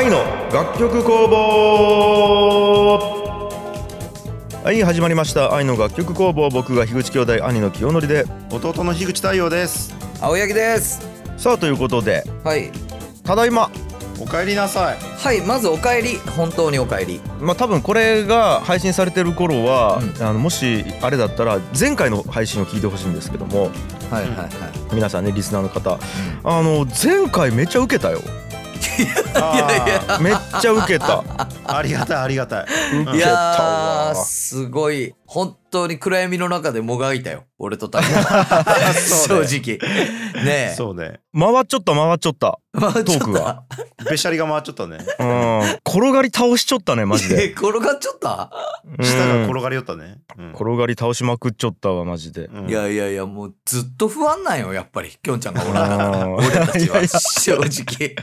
愛の楽曲工房。はい始まりました。愛の楽曲工房。僕が樋口兄弟兄の清則で弟の樋口太陽です。青柳です。さあということではい。ただいま。お帰りなさい。はいまずお帰り。本当にお帰り。まあ多分これが配信されてる頃は、うん。あのもしあれだったら前回の配信を聞いてほしいんですけども。はいはいはい。皆さんねリスナーの方。あの前回めっちゃウケたよめっちゃウケた。ー ありがたいありがたい。いやすごい。本当に暗闇の中でもがいたよ。俺と太陽 そうね。正直。ねえ。そうね。回っちゃった回っちゃった。まあトークが。べしゃりが回っちゃったね。うん。転がり倒しちゃったねマジえで転がっちゃった？舌がうん転がりよったね。うん。転がり倒しまくっちゃったわマジで。うん。いやいやいやもうずっと不安なんよやっぱり。きょんちゃんがおらん。かったらうん俺たちは正直。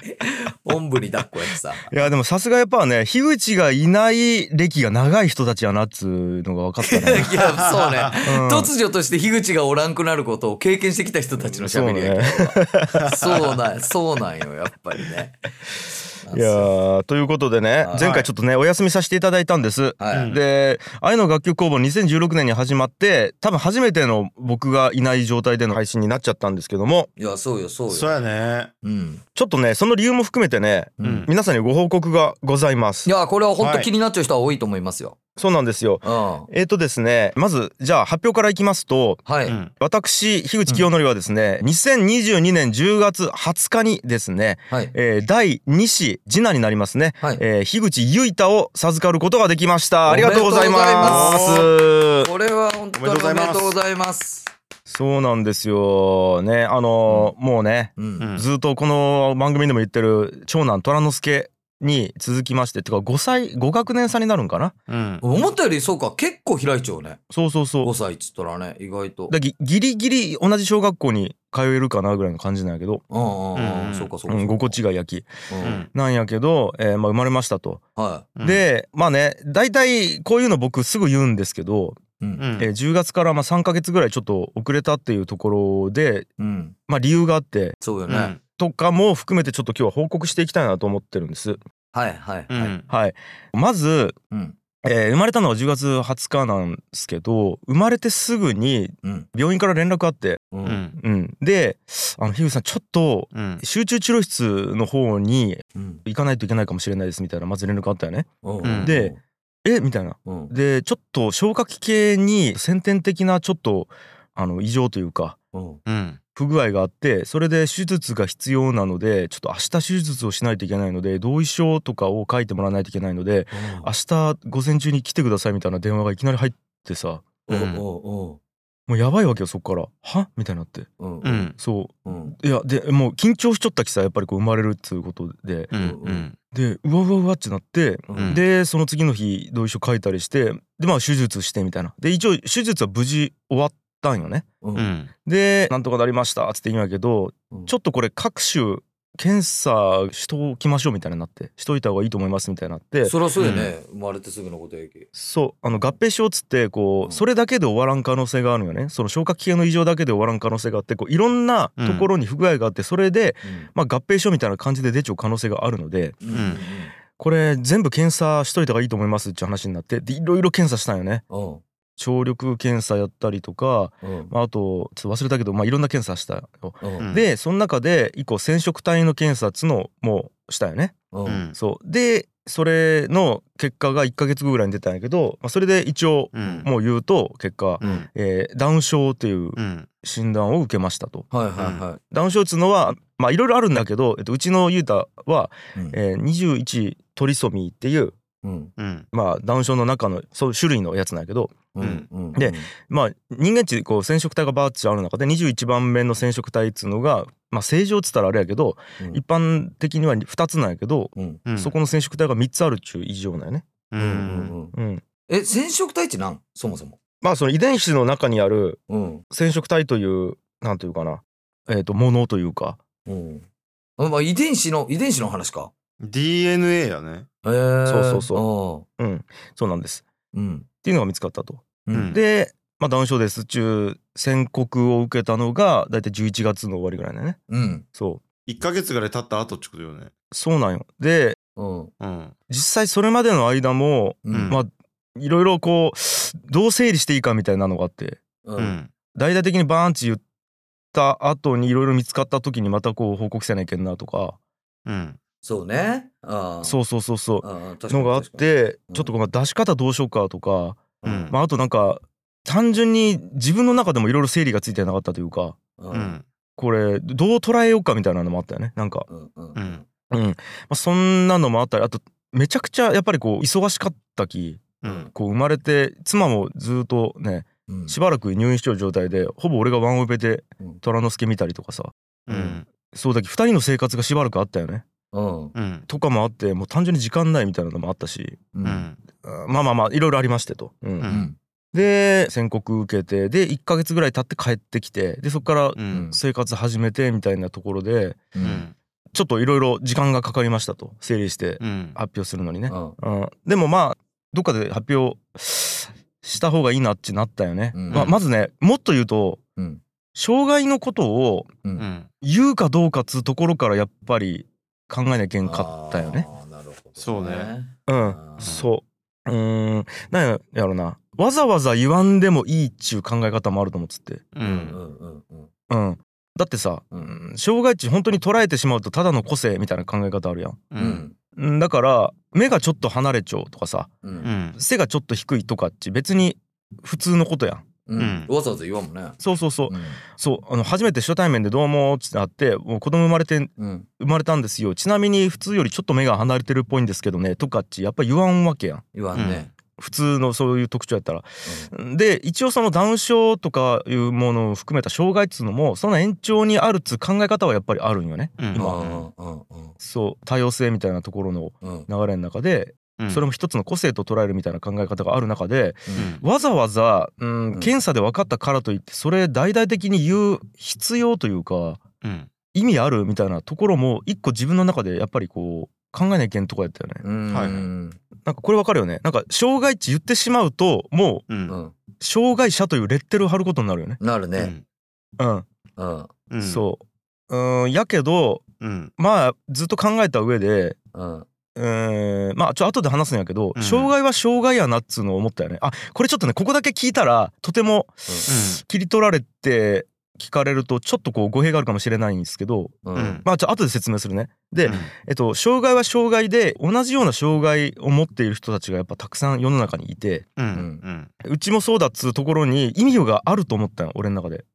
おんぶに抱っこやってさ。いやでもさすがやっぱね樋口がいない歴が長い人たちやなっつうのが分かったね。い やそうねうん突如として樋口がおらんくなることを経験してきた人たちの喋りやけどそうなんそうなんよやっぱりね。いやーということでねはい前回ちょっとねお休みさせていただいたんです。はい、うんで「愛の楽曲工房」2016年に始まって多分初めての僕がいない状態での配信になっちゃったんですけどもいやそうよそうよ。そうやねうん。ちょっとねその理由も含めてねうん。皆さんにご報告がございますい。やこれは本当はい気になっちゃう人は多いと思いますよ。そうなんですよ。うん。えーとですねまずじゃあ発表からいきますとはい。うん私樋口清則はですね、2022年10月20日にですね、はい。えー第2子次男になりますね、はい。えー樋口結太を授かることができましたありがとうございますこれは本当におめででとうございます。そうなんですよねあのーもうね、うん。うんずっとこの番組でも言ってる長男虎之助に続きましててか5歳5学年差になるんかな？うん思ったよりそうか結構開いちゃうね。そうそうそう5歳っつったらね意外と。だぎギリギリ同じ小学校に通えるかなぐらいの感じなんやけど、うんうんそうかそうか。うん、5個違い焼きう。うんんなんやけど、えーまあ、生まれましたと。はうんでまあね大体こういうの僕すぐ言うんですけど、い。うん。うんえー10月からまあ3ヶ月ぐらいちょっと遅れたっていうところで、うん。まあ、理由があってそうよね。うんとかも含めてちょっと今日は報告していきたいなと思ってるんです。はいはいはい。うんはい、まず、うん。えー生まれたのは10月20日なんですけど生まれてすぐにうん。病院から連絡あって、う。うんんうん、であの樋口さんちょっとうん集中治療室の方にうん。行かないといけないかもしれないですみたいなまず連絡あったよね。うんで、えみたいな。うん。でちょっと消化器系に先天的なちょっとあの異常というかうん。うん不具合があってそれで手術が必要なのでちょっと明日手術をしないといけないので同意書とかを書いてもらわないといけないので明日午前中に来てくださいみたいな電話がいきなり入ってさうん。うん。もうやばいわけよそっから。は？みたいになって。うん。うん。うんそう。ん。ういやでもう緊張しちゃったきさやっぱりこう生まれるっつうことで。うん。うん。でうわうわうわってなってうん。でその次の日同意書書いたりしてでまあ手術してみたいな。で一応手術は無事終わったんよね。ううん。んでなんとかなりましたっつって言うんやけどうん。ちょっとこれ各種検査しときましょうみたいになってしといた方がいいと思いますみたいになって。そりゃそうやね生まれてすぐのことやけ。そうあの合併症っつってこうん。うそれだけで終わらん可能性があるよね。その消化器系の異常だけで終わらん可能性があってこういろんなところに不具合があってそれでまあ合併症みたいな感じで出ちゃう可能性があるのでうん。ん。これ全部検査しといた方がいいと思いますって話になってでいろいろ検査したんよね。うん聴力検査やったりとか、うん。まあ、あとちょっと忘れたけど、まあ、いろんな検査したよでその中で一個染色体の検査っつのもしたよね。そう。でそれの結果が1ヶ月後ぐらいに出たんやけど、まあ、それで一応うん。もう言うと結果、うん。えーダウン症っていううん。診断を受けましたと。はいはいはダウン症っつうのはまあいろいろあるんだけど、えっと、うちのユータは、いうん。えー21トリソミーっていう、うん。うん。まあ、ダウン症の中のそう種類のやつなんやけど。うん。うん。でまあ人間値こう染色体がバーッチある中で21番目の染色体っつうのが、まあ、正常っつったらあれやけど、うん。一般的には2つなんやけど、そこの染色体が3つあるっちゅう異常なんやね。え染色体ってなんそもそも。まあその遺伝子の中にあるうん。染色体というなんというかな。えっ、とものというか。うん。あまあ遺伝子の遺伝子の話か DNA やね。へえそうそうそう。ん。そうなんです。うん。うんっていうのが見つかったと。うん。で、まあ、ダウン症ですっちゅう宣告を受けたのが大体11月の終わりぐらいだよね。うん。そう。1ヶ月ぐらい経った後ってことよね。そうなんよ。でうん。うん。実際それまでの間もうん。まあいろいろこうどう整理していいかみたいなのがあってううん。ん大々的にバーンチ言った後にいろいろ見つかった時にまたこう報告せないけんなとかうんそうね。ああ。そうそうそうそう。のがあってうん。ちょっとこう出し方どうしようかとか、にうん。まあ、あとなんか単純に自分の中でもいろいろ整理がついてなかったというかううん。んこれどう捉えようかみたいなのもあったよねなんか、うんうんうん。うん。まあ、そんなのもあったりあとめちゃくちゃやっぱりこう忙しかったきうん。こう生まれて妻もずっとねうん。しばらく入院しちゃう状態でほぼ俺がワンオペでうん。虎之助見たりとかさ。うん。そうだき2人の生活がしばらくあったよねとかもあってもう単純に時間ないみたいなのもあったし。ううん。まあまあまあいろいろありましてと。うん。うん。で宣告受けてで1ヶ月ぐらい経って帰ってきてでそこからうん。生活始めてみたいなところでううん。んちょっといろいろ時間がかかりましたと。整理してうん。発表するのにね。うん。うん、でもまあどっかで発表した方がいいなってなったよね。うん。まあ、まずねもっと言うとうん。障害のことを言うかどうかっつうところからやっぱり考えなきゃいけんかったよね。なるほどそうね。うん。そう。うーん。なんやろな。わざわざ言わんでもいいっちゅう考え方もあると思っつって。ううんんうんうんうん。うん、だってさ、ううん。ん、障害値本当に捉えてしまうとただの個性みたいな考え方あるやん。ううん。だから目がちょっと離れちゃうとかさううんん。背がちょっと低いとかっち別に普通のことやん。うん。うん。わざわざ言わんもんね。そうそうそう、うん。そうあの初めて初対面で「どうも」ってなって「もう子供生まれてうん。生まれたんですよ。ちなみに普通よりちょっと目が離れてるっぽいんですけどね」とかっちやっぱ言わんわけやん。言わんね。普通のそういう特徴やったら。で一応そのダウン症とかいうものを含めた障害っつうのもその延長にあるっつう考え方はやっぱりあるんよね。うんうんうんうん。そう多様性みたいなところのうん。流れの中でうんそれも一つの個性と捉えるみたいな考え方がある中でうん。わざわざ、うんうん。検査で分かったからといってそれ大々的に言う必要というかうん。意味あるみたいなところも一個自分の中でやっぱりこう考えなきゃいけんとこやったよね。うん。はいうんなんかこれ分かるよね。なんか障害値言ってしまうともう障害者というレッテルを貼ることになるよね。なるね。うんうん、うん。うん。そう。うんやけどうん。まあずっと考えた上でうんえーまあちょ後で話すんやけど、うん。障害は障害やなっつうのを思ったよね。あこれちょっとねここだけ聞いたらとても切り取られて聞かれるとちょっとこう語弊があるかもしれないんですけどううん。んまあちょ後で説明するね。で、うん。えっと障害は障害で同じような障害を持っている人たちがやっぱたくさん世の中にいてうん。うちもそうだっつうところに意味があると思ったよ俺の中で。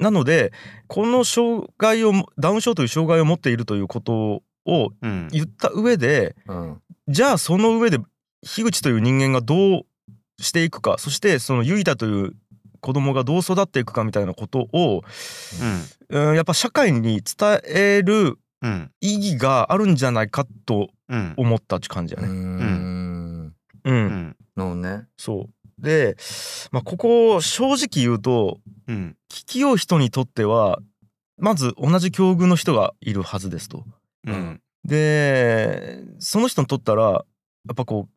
なのでこの障害をダウン症という障害を持っているということをうん。言った上でうん。じゃあその上で樋口という人間がどうしていくかそしてその結太という子供がどう育っていくかみたいなことを、うん、やっぱ社会に伝えるうん。意義があるんじゃないかとうん。思ったって感じやうね。ん。うん、うん。のね。そう。で、まあ、ここ正直言うとうん。聞きよう人にとってはまず同じ境遇の人がいるはずですと。うん。でその人にとったらやっぱこ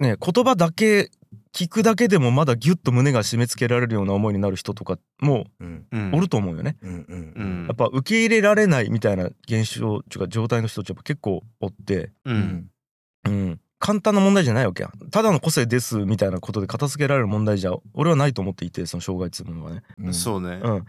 うね言葉だけ聞くだけでもまだギュッと胸が締め付けられるような思いになる人とかもうん。うんおると思うよね。うんうんうん。やっぱ受け入れられないみたいな現象っていうか状態の人たちやっぱ結構おって、ううん。んうん、簡単な問題じゃないわけやただの個性ですみたいなことで片付けられる問題じゃ俺はないと思っていてその障害っていうものはね。うん。そうね。うん、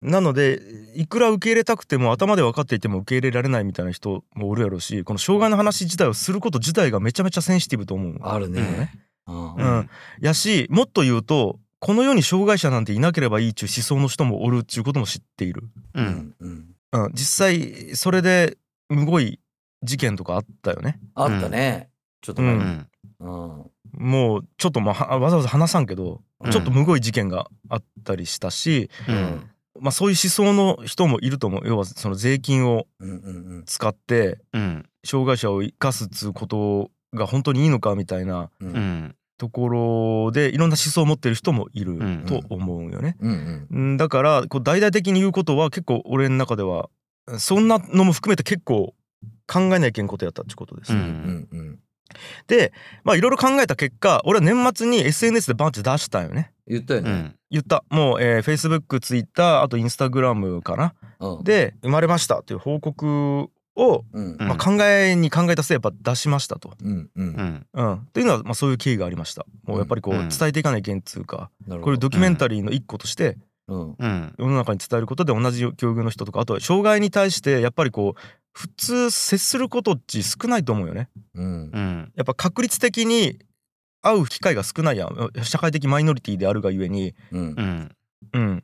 なのでいくら受け入れたくても頭で分かっていても受け入れられないみたいな人もおるやろうしこの障害の話自体をすること自体がめちゃめちゃセンシティブと思う。あるね。ううん。ん、やしもっと言うとこの世に障害者なんていなければいいっちゅう思想の人もおるっちゅうことも知っている。ううん。んうん。うん、実際それでむごい事件とかあったよね。あったね。ちょっとう前に。うん。うん。もうちょっとまあはわざわざ話さんけど、うん。ちょっとむごい事件があったりしたし、うんまあ、そういう思想の人もいると思う要はその税金を使ってうん障害者を生かすっつうことが本当にいいのかみたいなところでいろんな思想を持ってる人もいるうんと思うよね。だからこう大々的に言うことは結構俺の中ではそんなのも含めて結構考えないけんことやったってことです。うんうんうんでまあいろいろ考えた結果俺は年末に SNS でバンって出したんよね。言ったよね。うん。言った。もう、えー、Facebook、Twitter あと Instagram かな。うん。で生まれましたっていう報告を、うん。うん。まあ、考えに考えた末やっぱ出しましたと。うんうん。うん。うん、っていうのはまあそういう経緯がありました。もうやっぱりこううん。伝えていかないけんつうか、これドキュメンタリーの一個としてうんうん。世の中に伝えることで同じ境遇の人とかあとは障害に対してやっぱりこう普通接することっち少ないと思うよね。うん。うん。やっぱ確率的に会う機会が少ないやん。社会的マイノリティであるがゆえに、うん。うん。うん、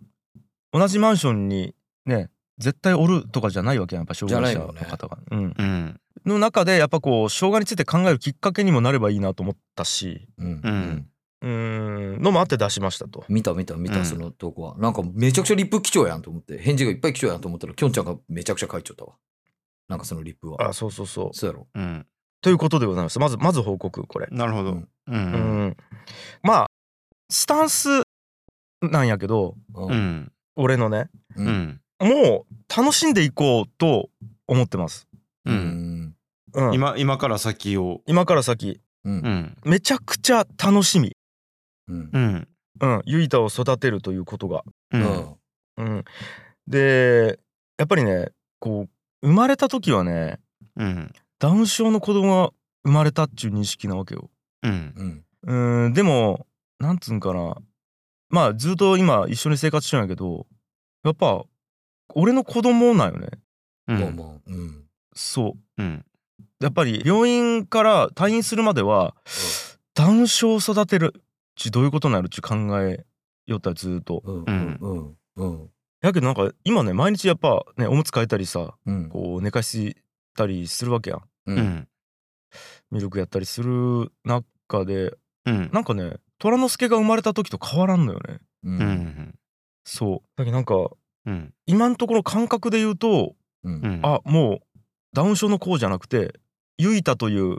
同じマンションにね絶対おるとかじゃないわけやんやっぱ障害者の方が。うん、うん。の中でやっぱこう障害について考えるきっかけにもなればいいなと思ったし。うん。うん。うーん。のもあって出しましたと。見た見た見うんたその投稿は。なんかめちゃくちゃリップ貴重やんと思って。返事がいっぱい貴重やんと思ったらきょんちゃんがめちゃくちゃ書いちゃったわ。なんかそのリップは。あそうそうそう。そうやろ。うんということでございます。まずまず報告これ。なるほど。うん。ううん。ん、まあスタンスなんやけどううん。ん俺のねううん。んもう楽しんでいこうと思ってます。ううん。んうん、今今今から先を。今から先。うん。うん。めちゃくちゃ楽しみ。うん。うん。うん、ゆいたを育てるということが。うん、でやっぱりねこう生まれた時はねうんダウン症の子供が生まれたっていう認識なわけよ。うん。うん。うんでもなんつうんかな。まあずっと今一緒に生活してるんやけどやっぱ俺の子供なんよね。うん。まあまあうん。そう。うん。やっぱり病院から退院するまではダウン症を育てるっちどういうことになるっち考えよったよずっと。うんうん。うんうん。やけどなんか今ね毎日やっぱねおむつ替えたりさうん。こう寝かしたりするわけやん。ううん。んミルクやったりする中でうん。なんかね虎之助が生まれた時と変わらんのよね。ううんんそう。だけどなんかうん。今のところ感覚で言うとうん。うん。あもうダウン症の子じゃなくてゆいたという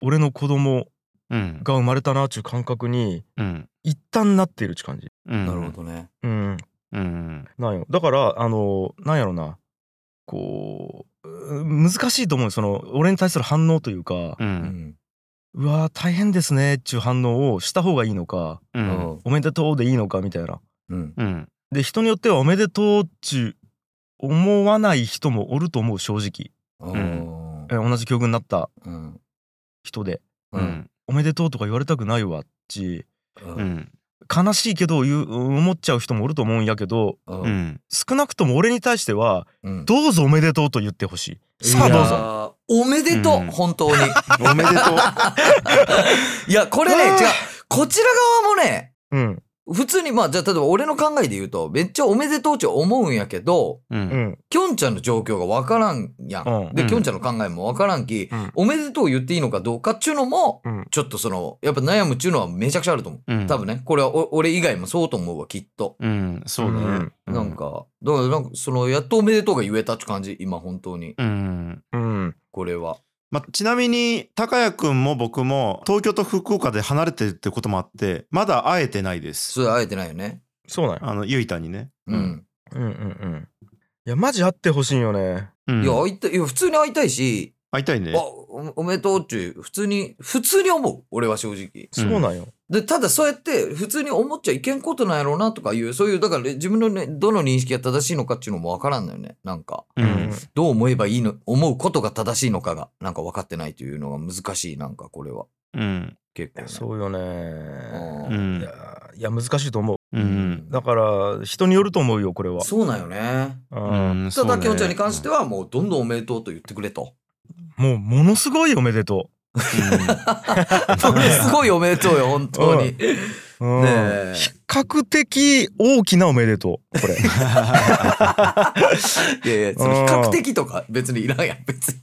俺の子供うん。が生まれたなっちゅう感覚にうん。一旦なっているっち感じ。うん。なるほどね。うん。うんなんよ。だからあのなんやろなこうう難しいと思う。よその俺に対する反応というかううん。んうわー大変ですねっちゅう反応をした方がいいのかううん。んおめでとうでいいのかみたいな。うん。うん。で人によってはおめでとうっちゅう思わない人もおると思う正直。うん。え同じ境遇になったうん。人で。ううん。んおめでとうとか言われたくないわっち。ううんん悲しいけど言う思っちゃう人もおると思うんやけどううん。ん少なくとも俺に対してはうん。どうぞおめでとうと言ってほしい。さあどうぞ。ー。おめでとう、うん。本当に。おめでとう。いやこれね違う。こちら側もねうん普通にまあじゃあ例えば俺の考えで言うとめっちゃおめでとうって思うんやけどううん。んきょんちゃんの状況がわからんやん。うん。で、うん。きょんちゃんの考えもわからんき、うん。おめでとう言っていいのかどうかっちゅうのも、うん。ちょっとその、やっぱ悩むっちゅうのはめちゃくちゃあると思う。うん。多分ね、これはお俺以外もそうと思うわ、きっと。うん。そうだね。なんか、だからなんかその、やっとおめでとうが言えたって感じ、今本当に。うん。うん。これは。まあ、ちなみに高谷くんも僕も東京と福岡で離れてるってこともあってまだ会えてないです。それ会えてないよね。そうなんや。あのゆいたにね。うん。うん。うんうんいやマジ会ってほしいんよね。うん。いや、会いたい、いや、普通に会いたいし、会いたいね。あおおめでとうっちゅう、普通に、普通に思う。俺は正直。そうなんよで、ただそうやって普通に思っちゃいけんことなんやろうなとかいう、そういう、だからね自分のね、どの認識が正しいのかっていうのもわからんのよね。なんか、ううん。んどう思えばいいの、思うことが正しいのかが、なんか分かってないというのが難しい、なんかこれは。うん。結構、ね。そうよね。うん。いやいや難しいと思う。うん。だから人によると思うよこれは。そうなんよね。ううんんただ、きょんちゃんねに関しては、もうどんどんおめでとうと言ってくれと。もうものすごいおめでと それすごいおめでとうよ、本当に。う、うん。ねえ。比較的大きなおめでとうこれ。いやいや、その比較的とか別にいらんやん、別に。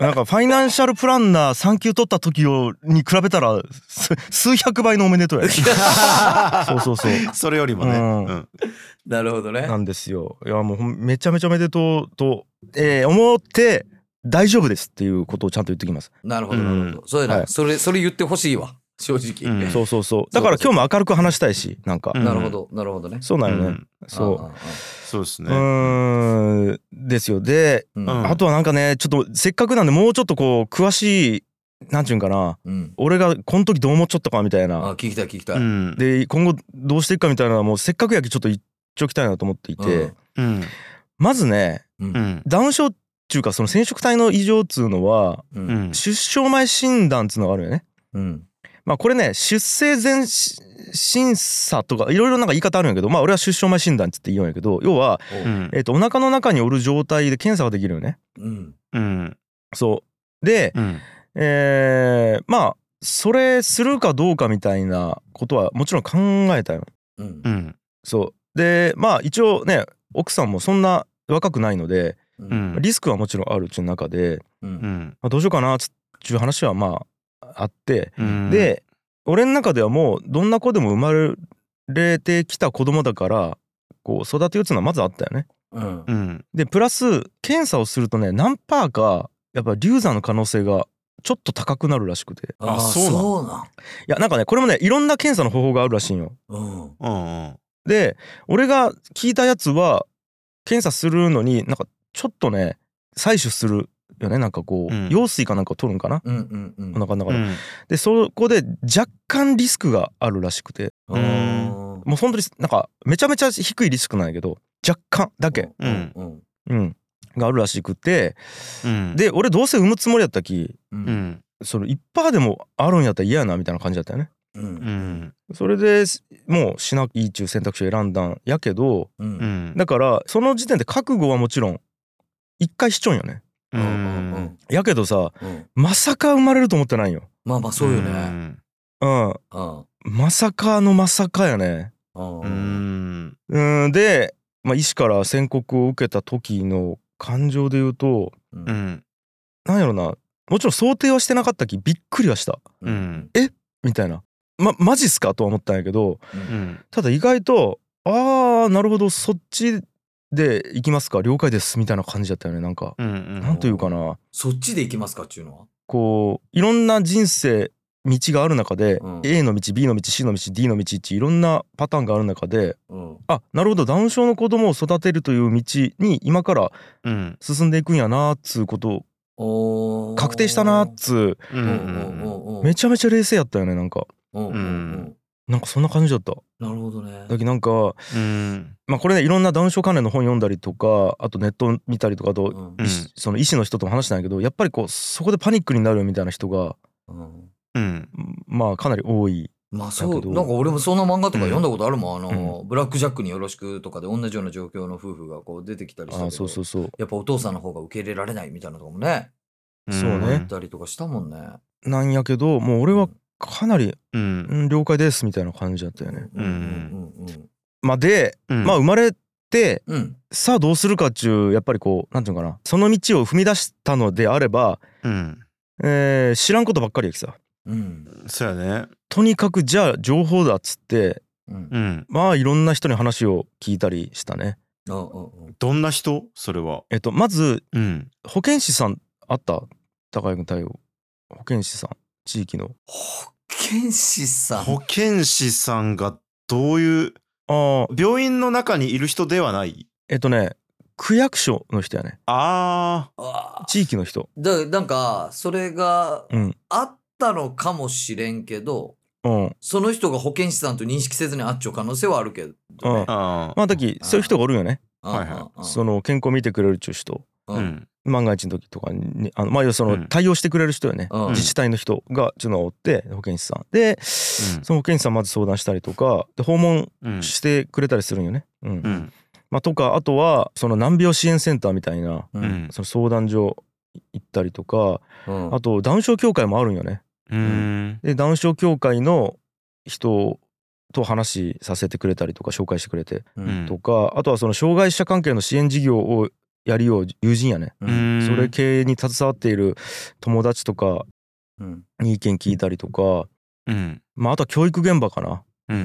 なんかファイナンシャルプランナー3級取った時をに比べたらす数百倍のおめでとうやそうそうそう。それよりもね。うん。うん。なるほどね。な。んですよ。いやもうめちゃめちゃおめでとうと、えー思って大丈夫ですっていうことをちゃんと言ってきます、なるほど、なるほど。それな、はい。それ、それ言ってほしいわ、正直。うん。そうそうそう。だから今日も明るく話したいしなんか、うん。なるほど、なるほどね。そうなんよね、うん。そう。あああうそうですね。ーん。ですよ。で、あとはなんかねちょっとせっかくなんでもうちょっとこう詳しいなんちゅうんかな。うん。俺がこの時どう思っちゃったかみたいあ、な聞きたい、聞きたい。うん。で今後どうしていくかみたいなのはもうせっかくやけちょっと言っちょきたいなと思っていて、うん。まずねダウン症っちゅうかその染色体の異常っつうのはううん。ん出生前診断っつうのがあるよね。うん。まあこれね出生前し審査とかいろいろなんか言い方あるんやけどまあ俺は出生前診断っつって言うんやけど要は、うん。えっとお腹の中におる状態で検査ができるよね。うん。うん。そう。で、うん。えーまあそれするかどうかみたいなことはもちろん考えたよ。うん。うん。そう。でまあ一応ね奥さんもそんな若くないのでううん。ん。リスクはもちろんあるうちの中で、ううん。んまあ、どうしようかなっつっちゅう話はまああって、うん。で俺の中ではもうどんな子でも生まれてきた子供だからこう育てようっていうのはまずあったよね。うん。うん。でプラス検査をするとね何パーかやっぱ流産の可能性がちょっと高くなるらしくて。ああそうなんいやなんかねこれもねいろんな検査の方法があるらしいんよ。うん。で俺が聞いたやつは検査するのになんかちょっとね採取するよね。なんかこう、うん。羊水かなんかを取るんかな？うんうんうん。お腹の中で。うん。でそこで若干リスクがあるらしくて。うん。もう本当になんかめちゃめちゃ低いリスクなんやけど若干だけ、うんうんうん、があるらしくて。うん。で俺どうせ産むつもりやったきううん。んその1%でもあるんやったら嫌やなみたいな感じだったよね。ううん。んそれでもうしないいっちゅう選択肢を選んだんやけどううんん。だからその時点で覚悟はもちろん一回しちょんよね。ううん。んやけどさうん。まさか生まれると思ってないよ。まあまあそうよね。んうん。うん。まさかのまさかやね。うん。うん。うん。で、まあ、医師から宣告を受けた時の感情で言うとううん。んなんやろな。もちろん想定はしてなかったきびっくりはした。うん。みたいな。まマジっすか？とは思ったんやけどうん。ただ意外とあーなるほど。そっちで行きますか？了解ですみたいな感じだったよねなんか、うんなんというかな。そっちで行きますかっていうのは？こういろんな人生道がある中で、うん。A の道 B の道 C の道 D の道っていろんなパターンがある中でうん。あなるほどダウン症の子供を育てるという道に今からうん。進んでいくんやなっつうこと。確定したなっつう。ううんんうん。うんうんめちゃめちゃ冷静やったよねなんか。うんうん。うんなんかそんな感じだった。なるほどね。だけどなんかうん。まあこれねいろんなダウン症関連の本読んだりとかあとネット見たりとかあとうん。その医師の人とも話したんやけどやっぱりこうそこでパニックになるみたいな人がうん。うんまあかなり多い。まあそうなんか俺もそんな漫画とか読んだことあるもん、あの、ブラック・ジャックによろしくとかで同じような状況の夫婦がこう出てきたりしたけどあそうそうそう。やっぱお父さんの方が受け入れられないみたいなとかもねそうね。あったりとかしたもんね。なんやけどもう俺はかなり「うん。うん了解です」みたいな感じだったよね。うん。うんまあで、うん。まあ生まれてうん。うんさあどうするかっちゅうやっぱりこうなんていうのかな。その道を踏み出したのであれば、うん。えー知らんことばっかりやきさ。うん。そうやね。とにかくじゃあ情報だっつってうん。うん。まあいろんな人に話を聞いたりしたね。うんうんう。んどんな人？それは。えっとまずうん。保健師さんあった？高井君対応。保健師さん地域の。保健師さん。保健師さんがどういうああ。病院の中にいる人ではない？えっとね区役所の人やね。ああ。地域の人。だなんかそれがうん。あったのかもしれんけどうん。その人が保健師さんと認識せずにあっちゃう可能性はあるけどね。うん。まあだきそういう人がおるよね。はいはいその健康見てくれるっちゅう人。ううんん万が一の時とかにあのまあ要はそうのん。対応してくれる人よね、うん。自治体の人がちょっとおって保健師さん。で、その保健師さんまず相談したりとかで訪問うん。してくれたりするんよね。うん。うん。まあ、とかあとはその難病支援センターみたいなううん。んその相談所行ったりとかうん。あとダウン症協会もあるんよね。うん。でダウン症協会の人と話させてくれたりとか紹介してくれてうん。とかあとはその障害者関係の支援事業をやりよう友人やね。ううん。んそれ系に携わっている友達とかうん。に意見聞いたりとか、うん。まあ、あとは教育現場かな、うう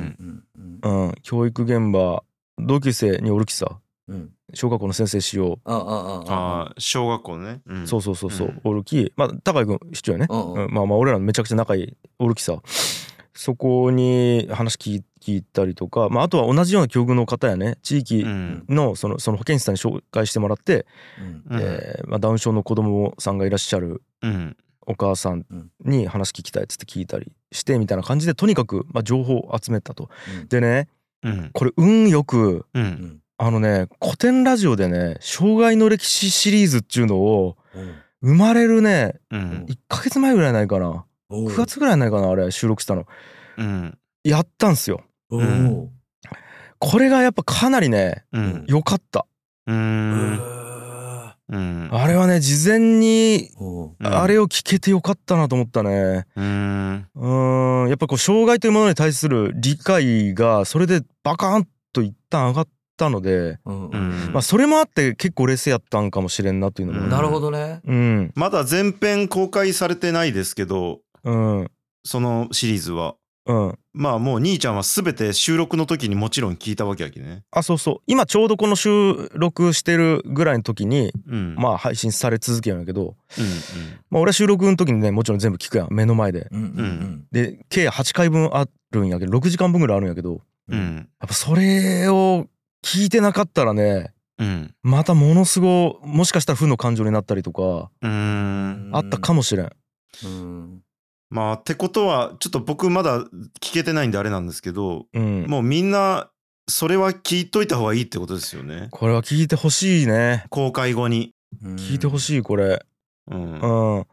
ん。教育現場同級生におるきさ。うん。小学校の先生しよあああああー小学校ね。うう、ん。そうそうそうそう、うん。おるき。まあ高井君市長やね、うんうん。うん。まあまあ俺らめちゃくちゃ仲いいおるきさ。そこに話聞い聞いたりとか、まあ、あとは同じような境遇の方やね地域うん。のそのその保健師さんに紹介してもらって、うん。うん。えーまあ、ダウン症の子供さんがいらっしゃるうん。お母さんに話聞きたいっつって聞いたりしてみたいな感じでとにかくまあ情報を集めたと。うん。でねうん。これ運よくあのね古典ラジオでね障害の歴史シリーズっちゅうのを生まれるねうん。1ヶ月前ぐらいないかな。おう。9月ぐらいないかなあれ収録したの。うん。やったんすよ。おううんこれがやっぱかなりねうん。良かった。ううんんうん。あれはね事前にあれを聞けてよかったなと思ったね。うん。うーん。やっぱこう障害というものに対する理解がそれでバカーンと一旦上がったのでうん。うん。まあそれもあって結構劣勢やったんかもしれんなっていうのもうんなるほどね。うん。まだ全編公開されてないですけどうん。そのシリーズはうん。まあもう兄ちゃんは全て収録の時にもちろん聞いたわけやけね。あそうそう。今ちょうどこの収録してるぐらいの時にうん。まあ配信され続けるんやけどうんまあ俺は収録の時にねもちろん全部聞くやん。目の前で。うんうんで計8回分あるんやけど6時間分ぐらいあるんやけどうん。ううんんやっぱそれを聞いてなかったらねうん。またものすごもしかしたら負の感情になったりとかうん。あったかもしれん。うんまあってことはちょっと僕まだ聞けてないんであれなんですけどうん。もうみんなそれは聞いといた方がいいってことですよね。これは聞いてほしいね。公開後に。聞いてほしいこれ。うん。うん。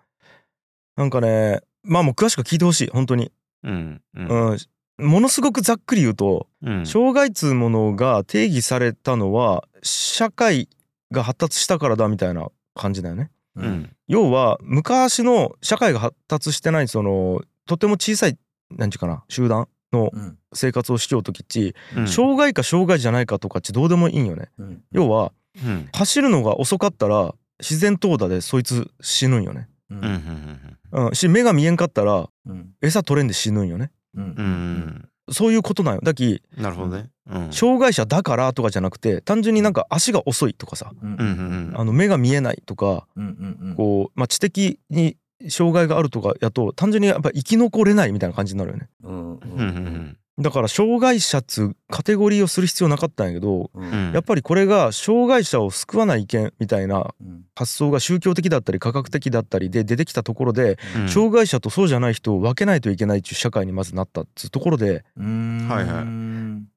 なんかねまあもう詳しく聞いてほしい本当に。うんうん。うん。ものすごくざっくり言うとうん。障害っつうものが定義されたのは社会が発達したからだみたいな感じだよね。ううんん要は昔の社会が発達してないそのとても小さいなんちゅうかな集団のうん。生活をしようときっちうん。障害か障害じゃないかとかっちどうでもいいんよね。うん。要はうん。走るのが遅かったら自然淘汰でそいつ死ぬんよね。うん。うんうんうんし目が見えんかったらうん。餌取れんで死ぬんよね。うんそういうことなんよ。だきうんなるほどね。うん。障害者だからとかじゃなくて単純になんか足が遅いとかさ。うん。うんうんあの目が見えないとかうんうんうんこう、まあ、知的に障害があるとかやと単純にやっぱ生き残れないみたいな感じになるよね。うんううんうんだから障害者っつうカテゴリーをする必要なかったんやけどうん。うんやっぱりこれが障害者を救わない意見みたいなうん。発想が宗教的だったり科学的だったりで出てきたところでうん。障害者とそうじゃない人を分けないといけないっていう社会にまずなったっつうところで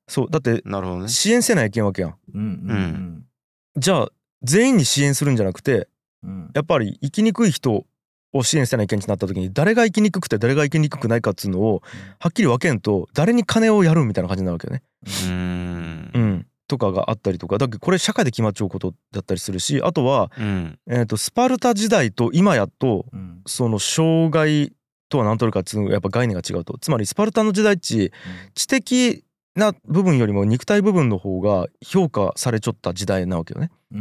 そうだってなるほどね。支援せないけんわけやんうん。うん。じゃあ全員に支援するんじゃなくてうん。やっぱり生きにくい人を支援せないけんになった時に誰が生きにくくて誰が生きにくくないかっつうのをはっきり分けんと誰に金をやるみたいな感じになるわけよね。うん。うん、とかがあったりとか。だけどこれ社会で決まっちゃうことだったりするしあとは、うん。えー、とスパルタ時代と今やとうん。その障害とは何とるかっつうやっぱ概念が違うと。つまりスパルタの時代っち知的な部分よりも肉体部分の方が評価されちゃった時代なわけよね。うん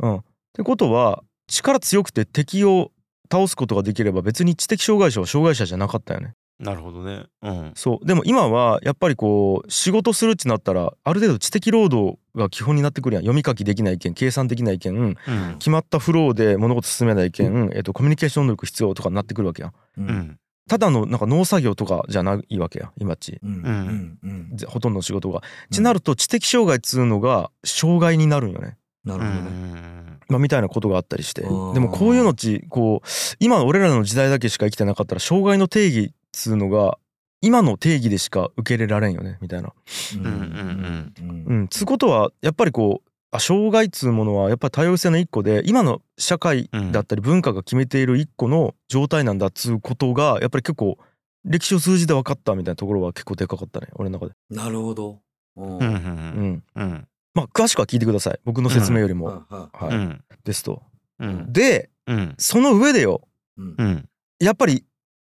うん。うん、ってことは力強くて敵を倒すことができれば別に知的障害者は障害者じゃなかったよね。なるほどね。うん。そう。でも今はやっぱりこう仕事するってなったらある程度知的労働が基本になってくるやん。読み書きできない件計算できない件うん。決まったフローで物事進めない件、えっとコミュニケーション能力必要とかになってくるわけやん。ううん。んただのなんか農作業とかじゃないわけや今っち。うん。うん。うん。ぜほとんどの仕事が。ちなると知的障害っつうのが障害になるんよね。うなるほどね。ん。まあ、みたいなことがあったりして。でうん。もこういうのっちこう今の俺らの時代だけしか生きてなかったら障害の定義っつうのが今の定義でしか受け入れられんよねみたいな。うんうんうん、つうことはやっぱりこうあ障害っつうものはやっぱり多様性の一個で今の社会だったり文化が決めている一個の状態なんだっつうことがやっぱり結構歴史を通じて分かったみたいなところは結構でかかったね俺の中で。なるほど。うん。うん。ううんん、うんまあ詳しくは聞いてください。僕の説明よりも。ははい。うん。ですと。うん。でうん。その上でようん。うん。やっぱり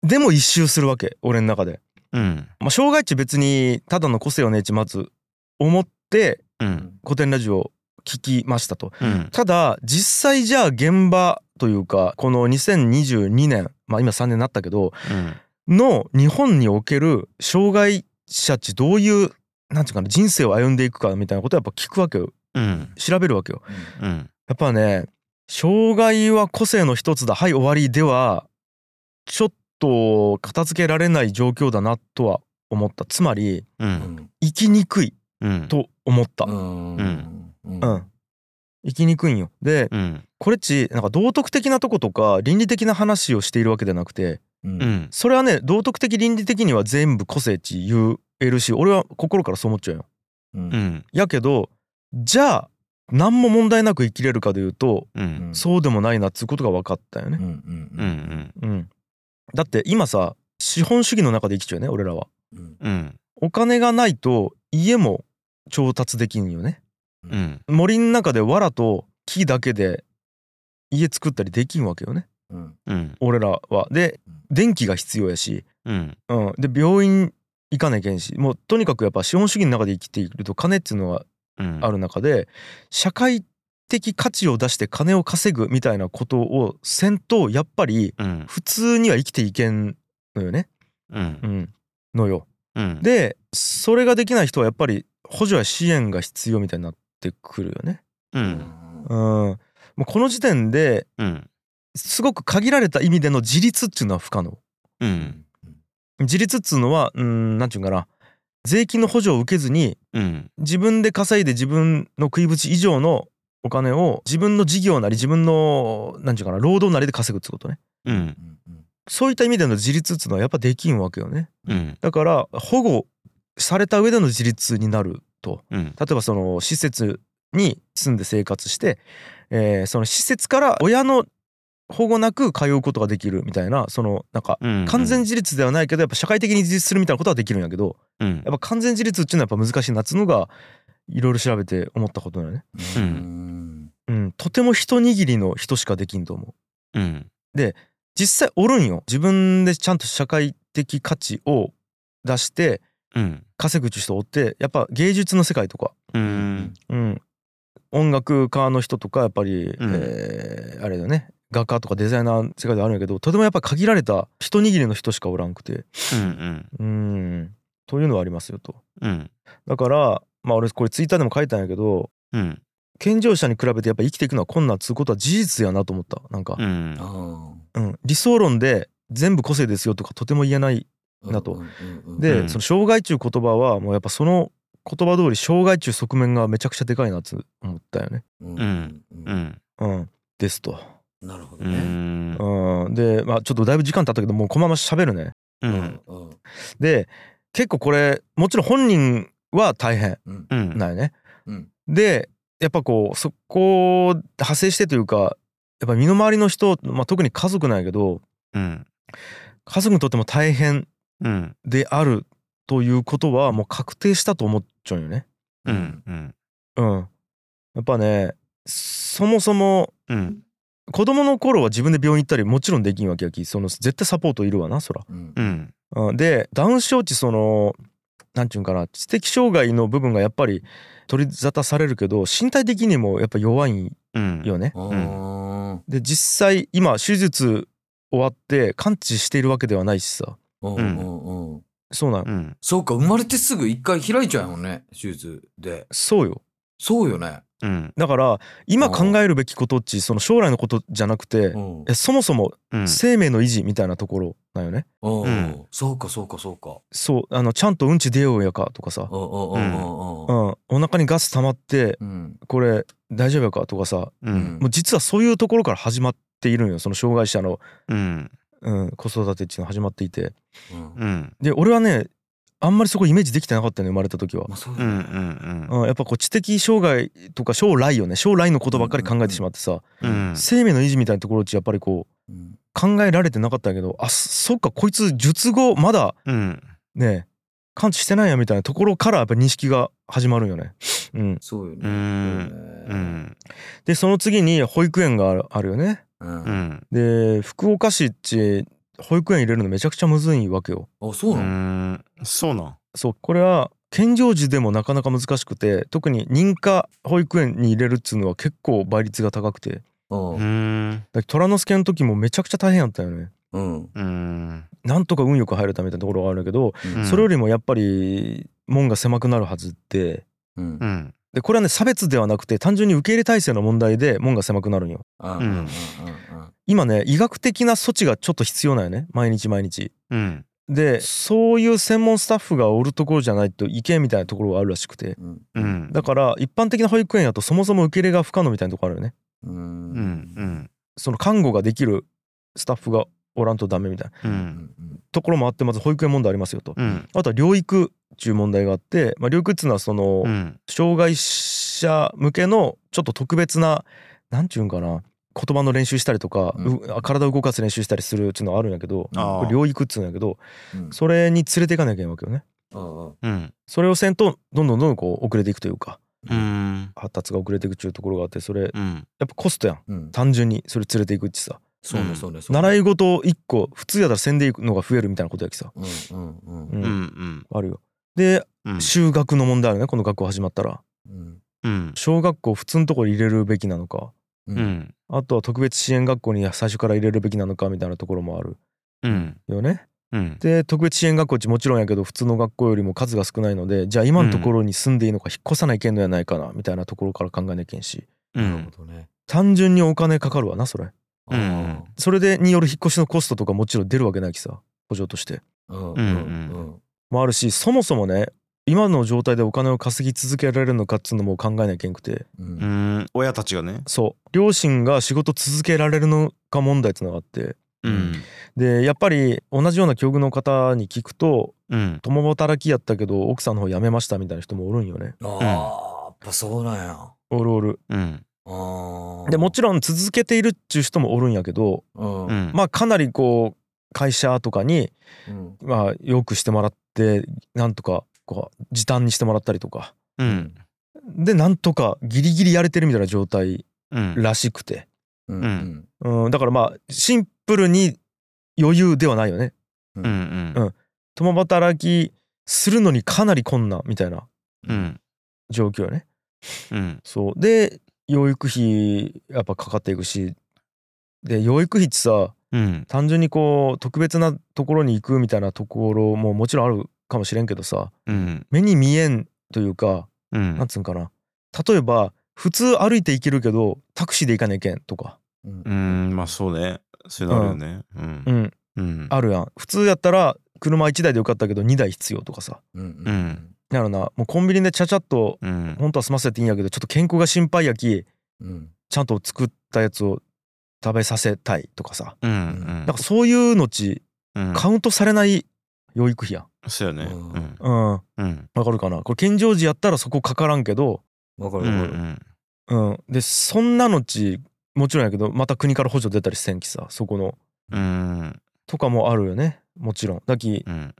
でも一周するわけ。俺の中で。うん。まあ、障害値別にただの個性をねちまず思ってうん。古典ラジオ聞きましたと。うん。ただ実際じゃあ現場というかこの2022年まあ今3年になったけどの日本における障害者っちどういうなんていうかな人生を歩んでいくかみたいなことをやっぱ聞くわけよ。うん。調べるわけよ。うん。やっぱね障害は個性の一つだ。はい終わりではちょっと片付けられない状況だなとは思った。つまりううん。ん生きにくいうん。と思った。うん。うん。うん。生きにくいんよ。でうん。これっちなんか道徳的なとことか倫理的な話をしているわけじゃなくてうん。うん。それはね道徳的倫理的には全部個性値言えるし俺は心からそう思っちゃうよ。うん。うん。やけどじゃあ何も問題なく生きれるかでいうとうん。そうでもないなっつうことが分かったよね。うんうんうん。うん、だって今さ資本主義の中で生きちゃうよね俺らは。うん。うん。お金がないと家も調達できんよね。うん。森の中で藁と木だけで家作ったりできんわけよねうん。うん俺らは。でうん。電気が必要やし、うん。うん、で病院行かなきゃいけんし。もうとにかくやっぱ資本主義の中で生きていると金っていうのがうん。ある中で社会的価値を出して金を稼ぐみたいなことをせんとやっぱりうん。普通には生きていけんのよね。うん。うん、のよ。うん。でそれができない人はやっぱり補助や支援が必要みたいになってくるよね。ううん。うん、もうこの時点でうんすごく限られた意味での自立っていうのは不可能。うん。自立っつうのはうんなんていうかな。税金の補助を受けずにうん。自分で稼いで自分の食いぶち以上のお金を自分の事業なり自分のなんていうかな労働なりで稼ぐってことね。うん。そういった意味での自立っつうのはやっぱできんわけよね。うん。だから保護された上での自立になると。うん。例えばその施設に住んで生活して、えーその施設から親の保護なく通うことができるみたいなそのなんかうん完全自立ではないけどやっぱ社会的に自立するみたいなことはできるんやけどうん。やっぱ完全自立っていうのはやっぱ難しいなっつうのがいろいろ調べて思ったことだよね。うん。うん、とても一握りの人しかできんと思う。うん。実際おるんよ。自分でちゃんと社会的価値を出してうん。稼ぐ人おってやっぱ芸術の世界とか。うん。うん、音楽家の人とかやっぱり、うん。えーあれだよね画家とかデザイナーの世界であるんやけどとてもやっぱ限られた一握りの人しかおらんくて。うんうん。というのはありますよと。うん。だからまあ俺これツイッターでも書いたんやけどうん。健常者に比べてやっぱ生きていくのは困難っつうことは事実やなと思った。なんかう、ん。あうん、理想論で全部個性ですよとかとても言えないーなと。で、うん。その障害中言葉はもうやっぱその言葉通り障害中側面がめちゃくちゃでかいなって思ったよね。うん。うん、ですと。うなるほどね。ん。うん、でまあちょっとだいぶ時間経ったけどもうこのまま喋るね。うん。うん。で結構これもちろん本人は大変。うん。うん。なんよね。うん。でやっぱこうそこを派生してというかやっぱ身の回りの人、まあ、特に家族なんやけどうん。家族にとっても大変うん。であるということはもう確定したと思っちゃうよね。うん。うん。うん。やっぱねそもそもうん子供の頃は自分で病院行ったりもちろんできんわけやきその絶対サポートいるわなそら。うん。うん。うんでダウン症ってそのなんていうんかな知的障害の部分がやっぱり取り沙汰されるけど身体的にもやっぱ弱いんうん。よね。あー。で実際今手術終わって完治しているわけではないしさ。うんうん。うん。そうなん。うん。そうか生まれてすぐ一回開いちゃうもんね手術で。そうよ。そうよねうん。だから今考えるべきことっちその将来のことじゃなくてうん。えそもそもうん。生命の維持みたいなところなんよね。うん。うん。そうかそうかそうか。そうあのちゃんとうんち出ようやかとかさ、うんお腹にガス溜まってうん。これ大丈夫やかとかさ。うん。もう実はそういうところから始まっているんよその障害者の、うん。うん、子育てっていうのが始まっていて。で俺はねあんまりそこイメージできてなかったのよ生まれた時は。ま。あそううんうよねん。うん、やっぱこう知的障害とか将来よね将来のことばっかり考えてしまってさ、うん。生命の維持みたいなところっちやっぱりこううん考えられてなかったけどあそそっかこいつ術後まだうん。ね完治してないやみたいなところからやっぱ認識が始まるよね。うん、そうよね。うん。でその次に保育園があるあるよね。うん。うん。で福岡市っち保育園入れるのめちゃくちゃむずいわけよ。あそううなの？ん。そうなん。そうこれは健常児でもなかなか難しくて特に認可保育園に入れるっつうのは結構倍率が高くて。うん。虎之助の時もめちゃくちゃ大変やったよね。うん。うん。なんとか運よく入るためみたいなところがあるんだけど、うん。それよりもやっぱり門が狭くなるはずでうん。うん。でこれはね差別ではなくて単純に受け入れ体制の問題で門が狭くなるんよ。うん。うんうんうん今ね医学的な措置がちょっと必要なんよね。毎日毎日。うんでそう。いう専門スタッフがおるところじゃないといけんみたいなところがあるらしくて。うん。うん。だから一般的な保育園やとそもそも受け入れが不可能みたいなところあるよね。ううん。んその看護ができるスタッフがおらんとダメみたいな。ううん。んところもあってまず保育園問題ありますよと。うん。あとは療育っていう問題があって、まあ、療育っていうのはそのうん。障害者者向けのちょっと特別ななんちゅうんかな言葉の練習したりとか、うん。う体を動かす練習したりするっていうのはあるんやけどこれ療育っつうんやけどうん。それに連れていかなきゃいけないわけよね。うんそれをせんとどんどんどんどんこう遅れていくというかうん。発達が遅れていくっていうところがあってそれやうん。っぱコストやん。うん。単純にそれ連れていくってさ。そうねそうねそうね。習い事1個普通やったらせんでいくのが増えるみたいなことやきさ、あるよ。でうん。就学の問題あるね。この学校始まったら。うん。うん小学校普通のところに入れるべきなのかううん。んあとは特別支援学校に最初から入れるべきなのかみたいなところもある。うん。よね。うん。で特別支援学校っちもちろんやけど普通の学校よりも数が少ないのでじゃあ今のところに住んでいいのか引っ越さないけんのやないかなみたいなところから考えなきゃいけんし。うなんるほどね。単純にお金かかるわなそれ。うんそれでによる引っ越しのコストとかもちろん出るわけないきさ補助として。うん。うんうん。もあるしそもそもね今の状態でお金を稼ぎ続けられるのかっつうのも考えなきゃいけんくて。うん。親たちがね。そう。両親が仕事続けられるのか問題っていうのがあって。うん。でやっぱり同じような境遇の方に聞くとうん。共働きやったけど奥さんの方辞めましたみたいな人もおるんよね。ああやっぱそうなんや。おるおる。うん。ああでもちろん続けているっちゅう人もおるんやけどうん。うん。まあかなりこう会社とかにうん。まあよくしてもらってなんとかこう時短にしてもらったりとか。うん。でなんとかギリギリやれてるみたいな状態うんらしくて、うん。うん。うん、だからまあシンプルに余裕ではないよね。うん。うん。共働きするのにかなり困難みたいなうん。状況よね。うん。そう。で養育費やっぱかかっていくし。で養育費ってさうん。単純にこう特別なところに行くみたいなところももちろんあるかもしれんけどさうん。目に見えんというかうん。なんつうんかな。例えば普通歩いて行けるけどタクシーで行かなきゃいけんとか。うん。うんまあそうね。そういうのあるよね。うん。うん。うん。あるやん。普通やったら車1台でよかったけど2台必要とかさ。うんうんなるな。もうコンビニでちゃちゃっとうん。本当は済ませていいんやけどちょっと健康が心配やきうん。ちゃんと作ったやつを食べさせたいとかさうんなんかそういうのちうんカウントされない養育費やん。そうよね。うん。うん。うん。わうん。かるかな？これ健常時やったらそこかからんけど。わかうるわかるん。うん。でそんなのちもちろんやけどまた国から補助出たりせんきさそこの。うん。とかもあるよね。もちろん。だきうん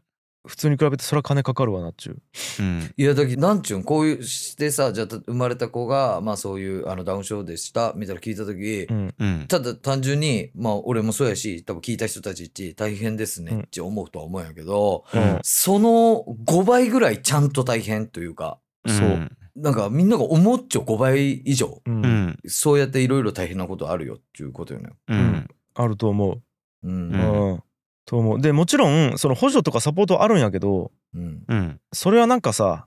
普通に比べてそれは金かかるわなっちゅう。うん。いやだけどなんちゅうんこういうしてさじゃあた生まれた子がまあそういうあのダウン症でしたみたいな聞いた時、うん。うん。ただ単純にまあ俺もそうやし多分聞いた人たちって大変ですねうんって思うとは思うんやけど、うん。その5倍ぐらいちゃんと大変というかそう。なんかみんなが思っちゃう5倍以上そうやっていろいろ大変なことあるよっていうことよね。ううん。んあると思う。うん。ううんん、と思う。でもちろんその補助とかサポートはあるんやけどうん。うん。それはなんかさ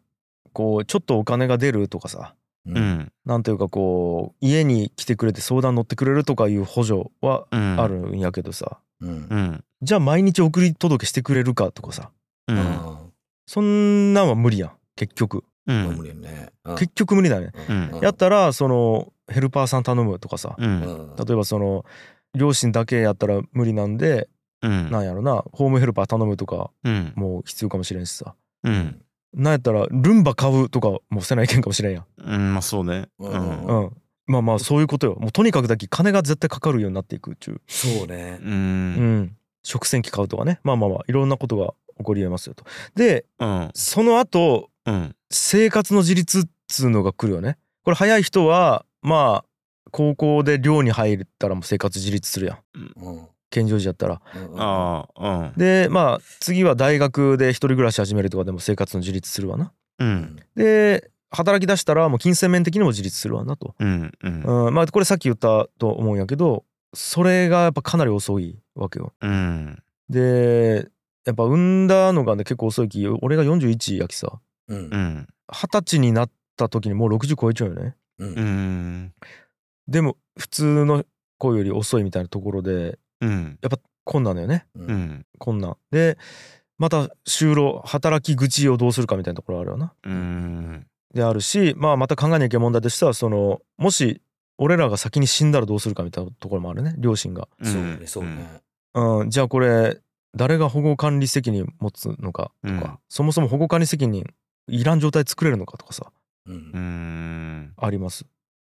こうちょっとお金が出るとかさううん。んなんていうかこう家に来てくれて相談乗ってくれるとかいう補助はうんあるんやけどさ、うん。うん。じゃあ毎日送り届けしてくれるかとかさ。うん。あそんなんは無理やん結局。うん。あ無理よね。結局無理だね、うん。やったらそのヘルパーさん頼むとかさ、例えばその両親だけやったら無理なんで、うん。なんやろな。ホームヘルパー頼むとかうん。もう必要かもしれんしさ。うん。なんやったらルンバ買うとかもせないけんかもしれんやん。うんまあそうね。ううんんうん。まあまあそういうことよ。もうとにかくだけ金が絶対かかるようになっていくっちゅう。そうね。ううん。ん食洗機買うとかね。まあまあまあいろんなことが起こりえますよと。でうん。その後うん。生活の自立っつうのが来るよね。これ早い人はまあ高校で寮に入ったらもう生活自立するやん。うん健常時やったら。うんああうん。でまあ次は大学で一人暮らし始めるとかでも生活の自立するわな。うん。で働き出したらもう金銭面的にも自立するわなと、うんうん。うん、まあこれさっき言ったと思うんやけどそれがやっぱかなり遅いわけよ。うん。でやっぱ産んだのがね結構遅いき俺が41やきさ。うん。うん。二十歳になった時にもう60超えちゃうよね。うん。うん。でも普通の子より遅いみたいなところでうん。困難だよね。ううん。ん困難でまた就労働き口をどうするかみたいなところあるよな。うん。であるしまあまた考えなきゃいけない問題としてはそのもし俺らが先に死んだらどうするかみたいなところもあるね。両親が、そうねそうね。うん、じゃあこれ誰が保護管理責任持つのかとか、うん。そもそも保護管理責任いらん状態作れるのかとかさうん。うん。あります。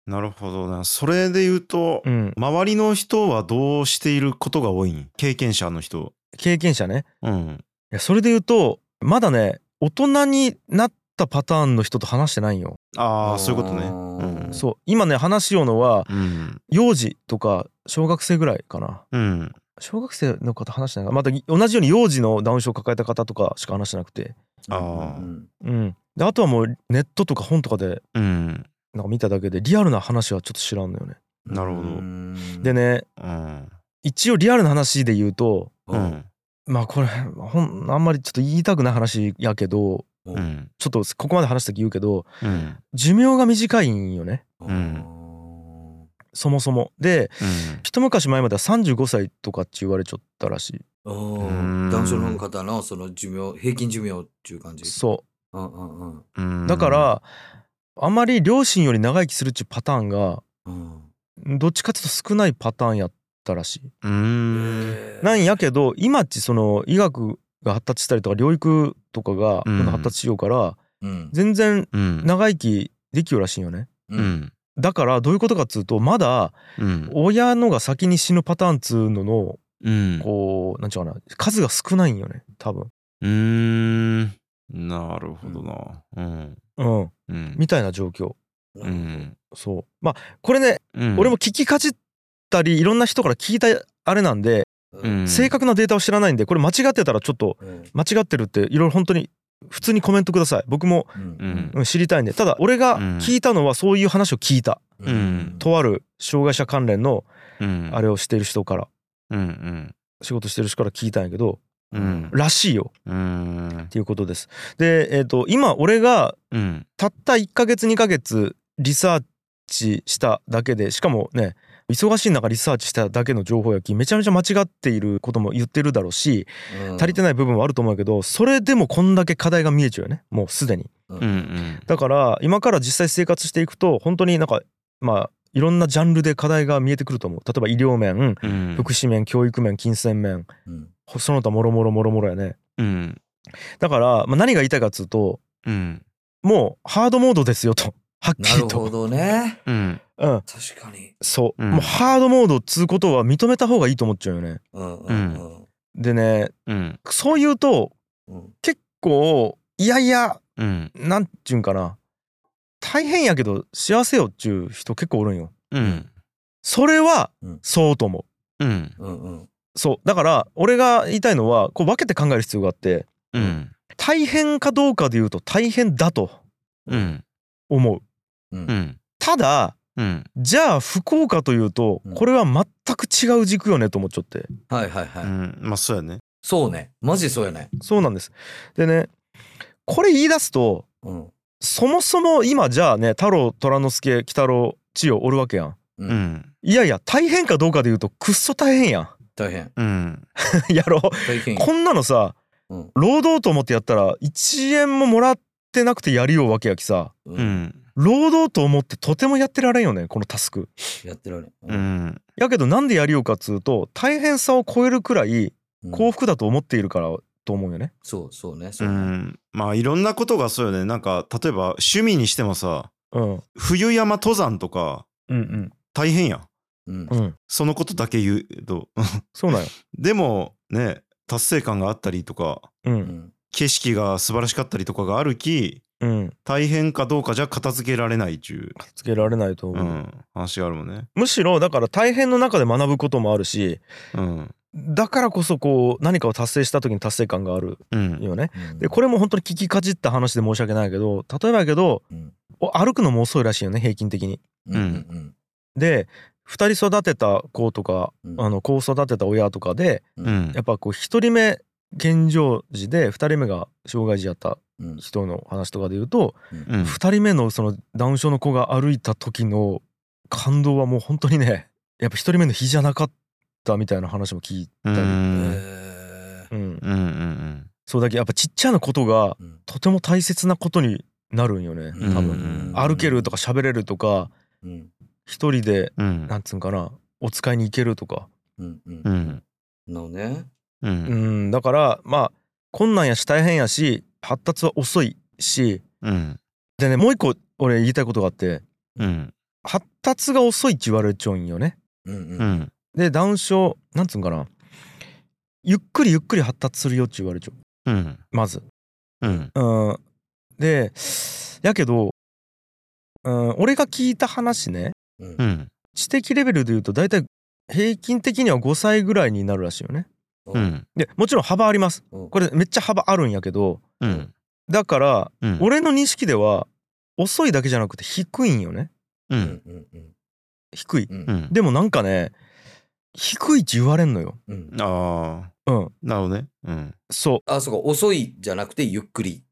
なるほど。なそれで言うと、うん、周りの人はどうしていることが多いん？経験者の人。経験者ね。うん。いやそれで言うとまだね大人になったパターンの人と話してないんよ。ああそういうことね。あうーん。そう。今ね話しようのはうん。幼児とか小学生ぐらいかな。うん。小学生の方話してないまた同じように幼児のダウン症を抱えた方とかしか話してなくて。あー。うん。うん、であとはもうネットとか本とかでうんなんか見ただけでリアルな話はちょっと知らんのよね。なるほど。うん。でねうん。一応リアルな話で言うとううん。んまあこれほんあんまりちょっと言いたくない話やけどうん。ちょっとここまで話した時言うけどうん。寿命が短いんよね。ん。そもそも。でうん。一昔前までは35歳とかって言われちゃったらしい。男性の方のその寿命平均寿命っていう感じ？そう。んうんうん。うん。うだからあんまり両親より長生きするっちゅうパターンがうん。どっちかっていうと少ないパターンやったらしい。うん。なんやけど今っちその医学が発達したりとか療育とかがどん。どん発達しようからうん。全然うん。長生きできようらしいよね。ううん。んだからどういうことかっつうとまだうん。親のが先に死ぬパターンっつうののうん。こうなんちゅうかな数が少ないんよね多分。うーん。なるほどな。うんうん。うんみたいな状況。うん。そう。まあこれね、うん。俺も聞きかじったりいろんな人から聞いたあれなんで、うん。正確なデータを知らないんでこれ間違ってたらちょっとうん。間違ってるっていろいろ本当に普通にコメントください。僕も、うんうん。うん知りたいんで。ただ俺がうん。聞いたのはそういう話を聞いた、うん。とある障害者関連のうん。あれをしている人からうんうん。仕事してる人から聞いたんやけどうん。らしいよ。うん。っていうことです。でえっ、と今俺がうん。たった1ヶ月2ヶ月リサーチしただけでしかもね忙しい中リサーチしただけの情報やきめちゃめちゃ間違っていることも言ってるだろうし足りてない。ない部分はあると思うけどそれでもこんだけ課題が見えちゃうよねもうすでに。うんうん。だから今から実際生活していくと本当になんかまあいろんなジャンルで課題が見えてくると思う。例えば医療面うん。福祉面教育面金銭面。うんその他もろもろもろもろやね。うん。だから、まあ、何が言いたいかっつうとうん。もうハードモードですよと。はっきりと。なるほどね。うん。うん、確かに。そう、うん。もうハードモードっつうことは認めた方がいいと思っちゃうよね。うんうん。でねうん。そう言うとうん。結構いやいやうん。なんちゅうんかな。大変やけど幸せよっちゅう人結構おるんよ。うん。それはうん。そうと思う。うん。うんうんそうだから俺が言いたいのはこう分けて考える必要があってうん大変かどうかで言うと大変だとうん思う。うんうんただうんじゃあ不幸かというとうんこれは全く違う軸よねと思っちゃってはいはいはい。うんまあそうやねそうね。マジそうやね。そうなんです。でねこれ言い出すとうんそもそも今じゃあね太郎虎之助鬼太郎千代おるわけやん。ううんんいやいや大変かどうかで言うとくっそ大変やん。大変。うん。やろ大変。こんなのさうん。労働と思ってやったら1円ももらってなくてやりようわけやきさ。ううん。ん労働と思ってとてもやってられんよねこのタスク。やってられん。うん。やけどなんでやりようかっつうと大変さを超えるくらいうん。幸福だと思っているからと思うよね。そうそうね。そううねん。まあいろんなことがそうよね。なんか例えば趣味にしてもさうん。冬山登山とかうん。大変やんうん。そのことだけ言うと。そうなんよ。でもね達成感があったりとかううん。ん景色が素晴らしかったりとかがあるきうん。大変かどうかじゃ片付けられないっちゅつけられないとう、思う。うん、話があるもんね。むしろだから大変の中で学ぶこともあるしうん。だからこそこう何かを達成した時に達成感があるうんよね。うん。でこれも本当に聞きかじった話で申し訳ないけど例えばやけどうん。お歩くのも遅いらしいよね平均的に。うんうん。で2人育てた子とかうん。あの子を育てた親とかでうん。やっぱこう1人目健常児で2人目が障害児やったうん。人の話とかで言うとうん。2人目のそのダウン症の子が歩いた時の感動はもう本当にねやっぱ1人目の日じゃなかったみたいな話も聞いたり、うん。へうん、うんうんそうだけどやっぱちっちゃなことがとても大切なことになるんよねうん。多分。うん。歩けるとか喋れるとか。うん一人でうん。なんつうんかなお使いに行けるとか。うんうん。うん。のね。ううん。んだからまあ困難やし大変やし発達は遅いし。うん。でねもう一個俺言いたいことがあって。うん。発達が遅いって言われちゃうんよね。うんううん。んでダウン症なんつうんかな。ゆっくりゆっくり発達するよって言われちゃううん。まず。うん。うん。でやけど、うん、俺が聞いた話ねうん。うん。知的レベルで言うと大体平均的には5歳ぐらいになるらしいよね。うん。でもちろん幅あります。うん。これめっちゃ幅あるんやけどうん。だからうん。俺の認識では遅いだけじゃなくて低いんよね。ううん低い。でもなんかね低いって言われんのよ。うん。ああうん。なるほどね。うん。そう。あそうか遅いじゃなくてゆっくり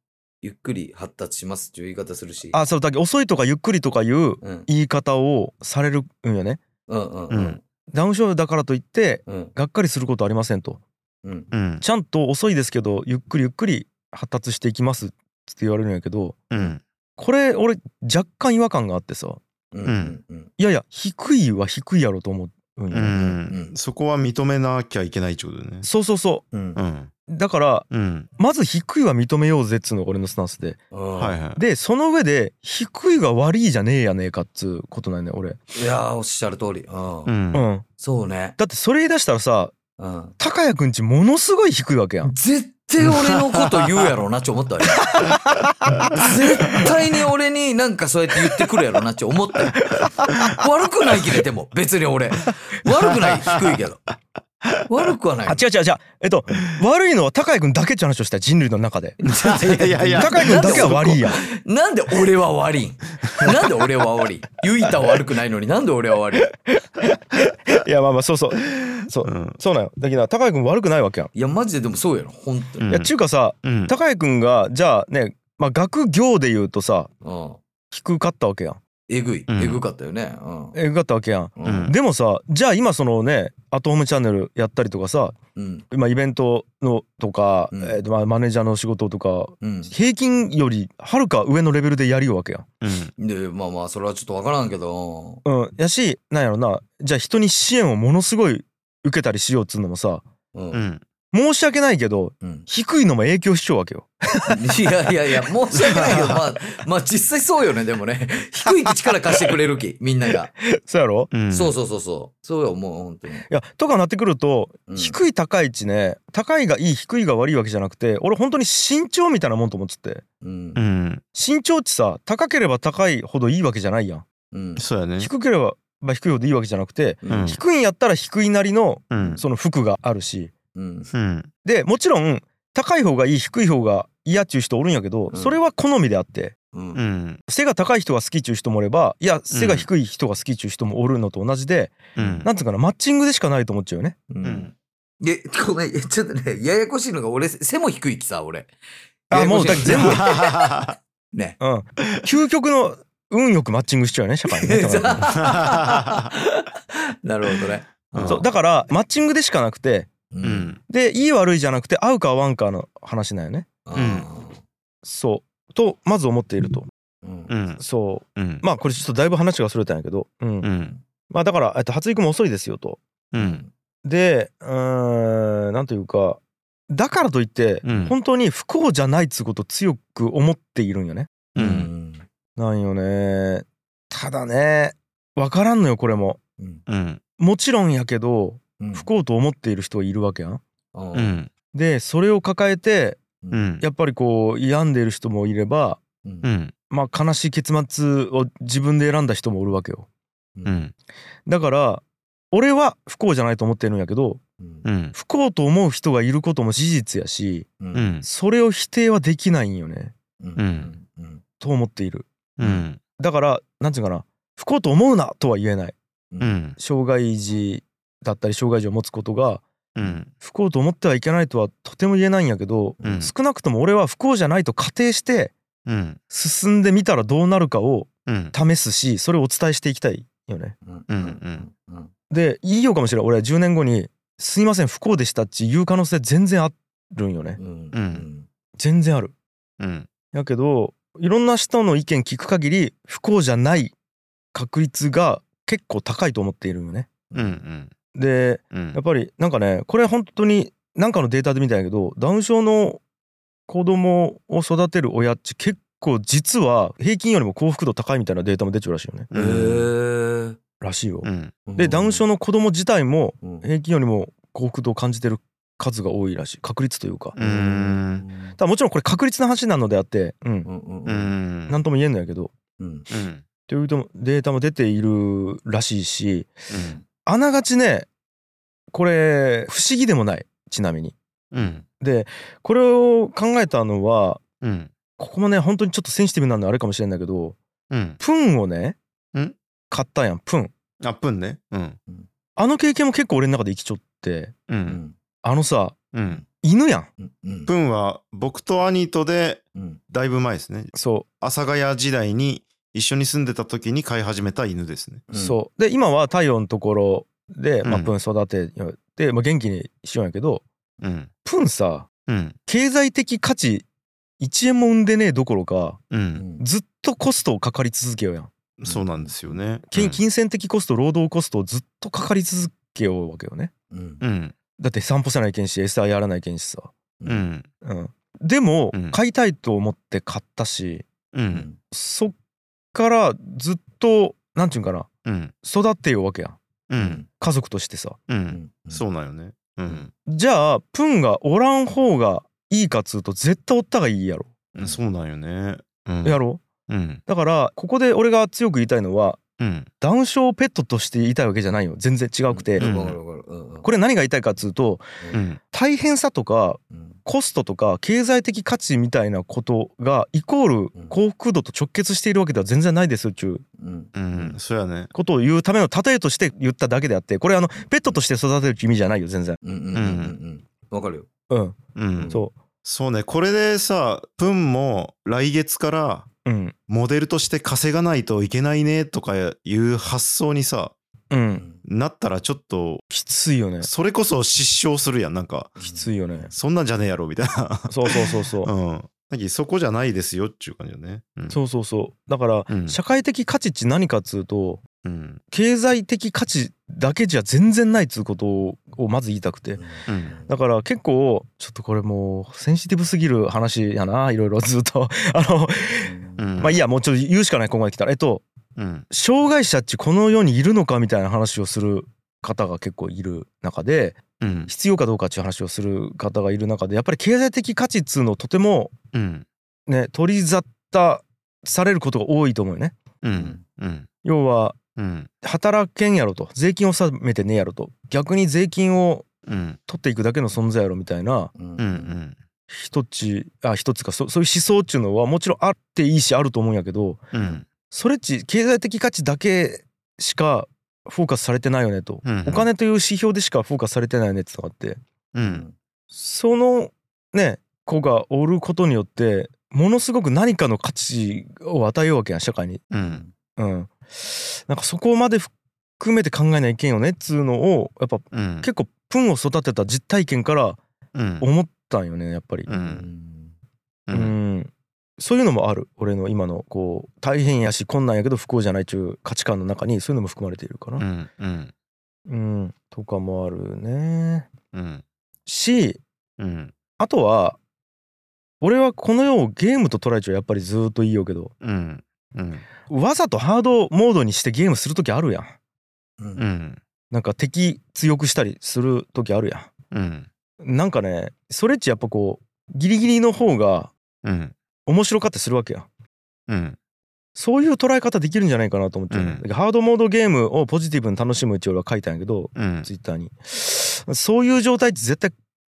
ゆっくり発達しますっていう言い方するし。あそうだけ遅いとかゆっくりとかいううん。言い方をされるんよね。うんうんううん。んダウン症だからといってうん。がっかりすることありませんと。うん。うん。ちゃんと遅いですけどゆっくりゆっくり発達していきますって言われるんやけどうん。これ俺若干違和感があってさ。うんうんうん。いやいや低いは低いやろと思うんよ、ううん。ん。そこは認めなきゃいけないってことだよね。そうそうそう。ん。うん。うだからうん。まず低いは認めようぜっつうのが俺のスタンスで。うんはいはい。でその上で低いが悪いじゃねえやねえかっつうことなんだよ俺。いやーおっしゃる通り。うん。うん。うん。そうね。だってそれ言い出したらさうん。高谷くんちものすごい低いわけやん。絶対俺のこと言うやろうなって思ったよ。絶対に俺になんかそうやって言ってくるやろうなって思ったよ。悪くないけどでも別に俺。悪くない低いけど 悪くはない。あ違う違う違う。えっと悪いのは高谷くんだけって話をしたよ人類の中で。いやいや高谷くんだけは悪いやん。なんで俺は悪いん？なんで俺は悪い？ゆいたは悪くないのに。なんで俺は悪い？いやまあまあそうそう。そう。うん。そうなんよ。だけど高谷くん悪くないわけやん。いやマジででもそうやろ。本当に。うん。いやちゅうかさうん。高谷くんがじゃあねまあ学業で言うとさうん。低かったわけやんえぐい。うん。えぐかったよね。うん。えぐかったわけやん。うん。でもさじゃあ今そのねアットホームチャンネルやったりとかさうん。今イベントのとか、うん。えーとまあマネージャーの仕事とかうん。平均よりはるか上のレベルでやりようわけやん。うん。でまあまあそれはちょっとわからんけど。うん、やしなんやろな。じゃあ人に支援をものすごい受けたりしようっつうのもさうん。うん申し訳ないけどうん低いのも影響しちゃうわけよ。いやいやいや、申し訳ないけど、まあ、まあ実際そうよね、でもね。低い力貸してくれるき、みんなが。そうやろ？うんそうそうそうそう。そうよ、もう本当に。いやとかなってくると、うん低い高い値ね高いがいい低いが悪いわけじゃなくて俺本当に身長みたいなもんと思っててうんう。ん身長ってさ高ければ高いほどいいわけじゃないやん。うん。そうやね低ければまあ低いほどいいわけじゃなくて、うん。低いんやったら低いなりのうんその服があるしうん。うんでもちろん高い方がいい低い方が嫌っちゅう人おるんやけど、うんそれは好みであってうんう。ん背が高い人が好きっちゅう人もおればいや背が低い人が好きっちゅう人もおるのと同じで、うんなんつうかなマッチングでしかないと思っちゃうよね。う。うんんで、ごめん、ちょっとね、ややこしいのが、俺、背も低いきさ、俺。あもうだ全部 ね。うん、究極の運よくマッチングしちゃうよね社会にね。だからなるほどね。んそうだからマッチングでしかなくてでいい悪いじゃなくて合うか合わんかの話なんよね。うん。そう。とまず思っていると。そう。うん。まあこれちょっとだいぶ話がそれたんやけど、うん。うん。まあだからえっと発育も遅いですよと。うん。でうーんなんというかだからといって、うん。本当に不幸じゃないっつうことを強く思っているんよね。なんよね。ただね分からんのよこれも。もちろんやけどうん。不幸と思っている人はいるわけやん。うんうん。でそれを抱えてうん。やっぱりこう病んでいる人もいればうん。うん。まあ悲しい結末を自分で選んだ人もおるわけよ。うん。だから俺は不幸じゃないと思ってるんやけどうん。うん。不幸と思う人がいることも事実やしううん。それを否定はできないんよね。うん。と思っている。うん。だからなんていうかな不幸と思うなとは言えない。うん。障害児だったり障害児を持つことがうん。不幸と思ってはいけないとはとても言えないんやけど、うん。少なくとも俺は不幸じゃないと仮定してうん。進んでみたらどうなるかをうん。試すしそれをお伝えしていきたいよね。うんうん。うんでいいよかもしれない。俺は10年後に「すいません不幸でした」っていう可能性全然あるんよね。全然ある。うん。やけどいろんな人の意見聞く限り不幸じゃない確率が結構高いと思っているんよね。うんうんでうん。やっぱりなんかねこれ本当になんかのデータで見たんやけどダウン症の子供を育てる親って結構実は平均よりも幸福度高いみたいなデータも出ちゃうらしいよね。へえ。らしいよ。うん。でダウン症の子供自体もうん。平均よりも幸福度を感じてる数が多いらしい。確率というか。うーん。ただもちろんこれ確率の話なのであってうん。うんうんううん。ん何とも言えんのやけど。うん。うん。というとデータも出ているらしいし。うんあながちねこれ不思議でもないちなみに。うん。でこれを考えたのはうん。ここもね本当にちょっとセンシティブなのあれかもしれんだけどうん。プンをねん。買ったやんプン。あプンね。うん。あの経験も結構俺の中で生きちょってううん。んあのさうん。犬やん。プンは僕と兄とでうん。だいぶ前ですね。そ阿佐ヶ谷時代に一緒に住んでた時に飼い始めた犬ですね。う、そう。で今は太陽のところで、まあ、うんプン育てて、まあ、元気にしようんやけどうん。プンさうん。経済的価値1円も生んでねえどころかううん。んずっとコストをかかり続けようやん。そうなんですよね。金金銭的コスト労働コストをずっとかかり続けようわけよね。うん。うん。だって散歩せないけんし餌やらないけんしさ。うん。うん、でも、うん。買いたいと思って買ったしううんん。そっからずっとなんていうんかな。うん。育てようわけやん。うん。家族としてさ。ううん。んそうなんよね。うん。じゃあプンがおらん方がいいかっつうと絶対おったがいいやろ、うん。そうなんよね。うん。やろ。うん。だからここで俺が強く言いたいのはうん。ダウン症をペットとして言いたいわけじゃないよ。全然違くて、うん。これ何が言いたいかっつうとうん。大変さとかうん。コストとか経済的価値みたいなことがイコール幸福度と直結しているわけでは全然ないですよっちゅう。うん。うん。そうやね。ことを言うための例えとして言っただけであってこれあのペットとして育てるって意味じゃないよ全然。うんうんうんうんわかるよ。うん。うん。そそうね。これでさプンも来月からううん。モデルとして稼がないといけないねとかいう発想にさううん。んなったらちょっときついよね。それこそ失笑するやんなんか。きついよね。そんなんじゃねえやろみたいな。そうそうそうそう。うん。なんかそこじゃないですよっていう感じよね。うん。そうそうそう。だからうん。社会的価値って何かっつうとうん経済的価値だけじゃ全然ないっつうことをまず言いたくて。うん。だから結構ちょっとこれもうセンシティブすぎる話やないろいろずっと。あのうん。まあいいやもうちょっと言うしかないここまで来たら。えっとうん。障害者っちこの世にいるのかみたいな話をする方が結構いる中でうん。必要かどうかっていう話をする方がいる中でやっぱり経済的価値っつうのをとてもうん。ね取り沙汰されることが多いと思うよね。うん。うん。要はうん。働けんやろと。税金を納めてねえやろと。逆に税金をうん。取っていくだけの存在やろみたいなうん。うんうん。一つあ一つか。そそういう思想っていうのはもちろんあっていいしあると思うんやけどうん。それっち経済的価値だけしかフォーカスされてないよねと、うんうん。お金という指標でしかフォーカスされてないよねって。のがあってうん。そのね子がおることによってものすごく何かの価値を与えようわけやん社会に。うん。うん、なんかそこまで含めて考えないけんよねっつうのをやっぱうん。結構プンを育てた実体験からうん。思ったんよねやっぱり。ううん。そういうのもある。俺の今のこう大変やし困難やけど不幸じゃないっちゅう価値観の中にそういうのも含まれているかうな。ん。うん。うん、とかもあるね。うん。しうん。あとは俺はこの世をゲームと捉えちゃうやっぱりずーっと言いようけど。うん。うんわざとハードモードにしてゲームする時あるやん。うん。うん。なんか敵強くしたりする時あるやうん。ん。なんかねそれっちやっぱこうギリギリの方がうん。面白かったりするわけやん。うん。そういう捉え方できるんじゃないかなと思って、うん。ハードモードゲームをポジティブに楽しむうち俺は書いたんやけどうん。ツイッターに。そういう状態って絶対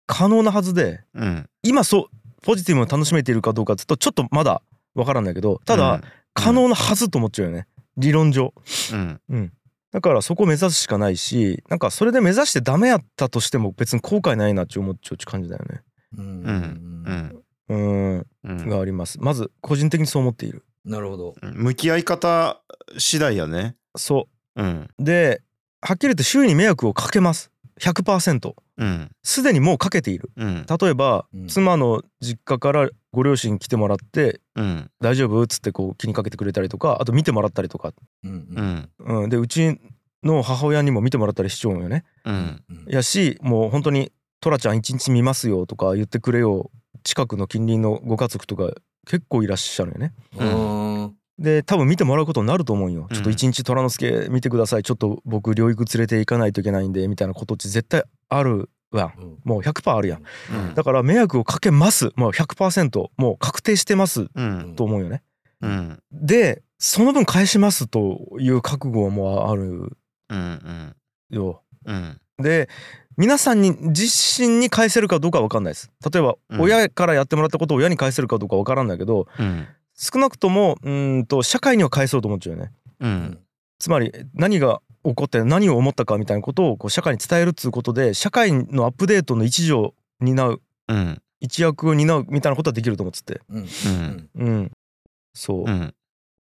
可能なはずでうん。今そうポジティブに楽しめているかどうかって言うとちょっとまだわからんだけどただ、可能なはずと思っちゃうよね。理論上。うん。だからそこを目指すしかないしなんかそれで目指してダメやったとしても別に後悔ないなって思っちゃう感じだよね。うん。うん。うん。があります。まず個人的にそう思っている。なるほど。向き合い方次第やね。そう。ん。うではっきり言って周囲に迷惑をかけます。100%うん。すでにもうかけている。うん。例えば、うん。妻の実家からご両親来てもらってうん。大丈夫？っつってこう気にかけてくれたりとかあと見てもらったりとか、うんうん。うん、でうちの母親にも見てもらったりしちゃうんよね。うん。うんやしもう本当に「トラちゃん一日見ますよ」とか言ってくれよ。近くの近隣のご家族とか結構いらっしゃるよね。うーん。で多分見てもらうことになると思うんよ。うん。ちょっと一日虎之助見てください。ちょっと僕療育連れて行かないといけないんでみたいなことって絶対あるうん。もう100%あるやん。うん。だから迷惑をかけます。もう100%もう確定してます。うん。と思うよね。うん。でその分返しますという覚悟もある。うんよ。うん。で皆さんに自身に返せるかどうかは分かんないです。例えばうん。親からやってもらったことを親に返せるかどうか分からんだけどうん。少なくともうーんと社会には返そうと思っちゃうよね。つまり何が起こって何を思ったかみたいなことをこう社会に伝えるっつうことで社会のアップデートの一助を担う。うん。一役を担うみたいなことはできると思っててうん。うん。うん。そう、だかうん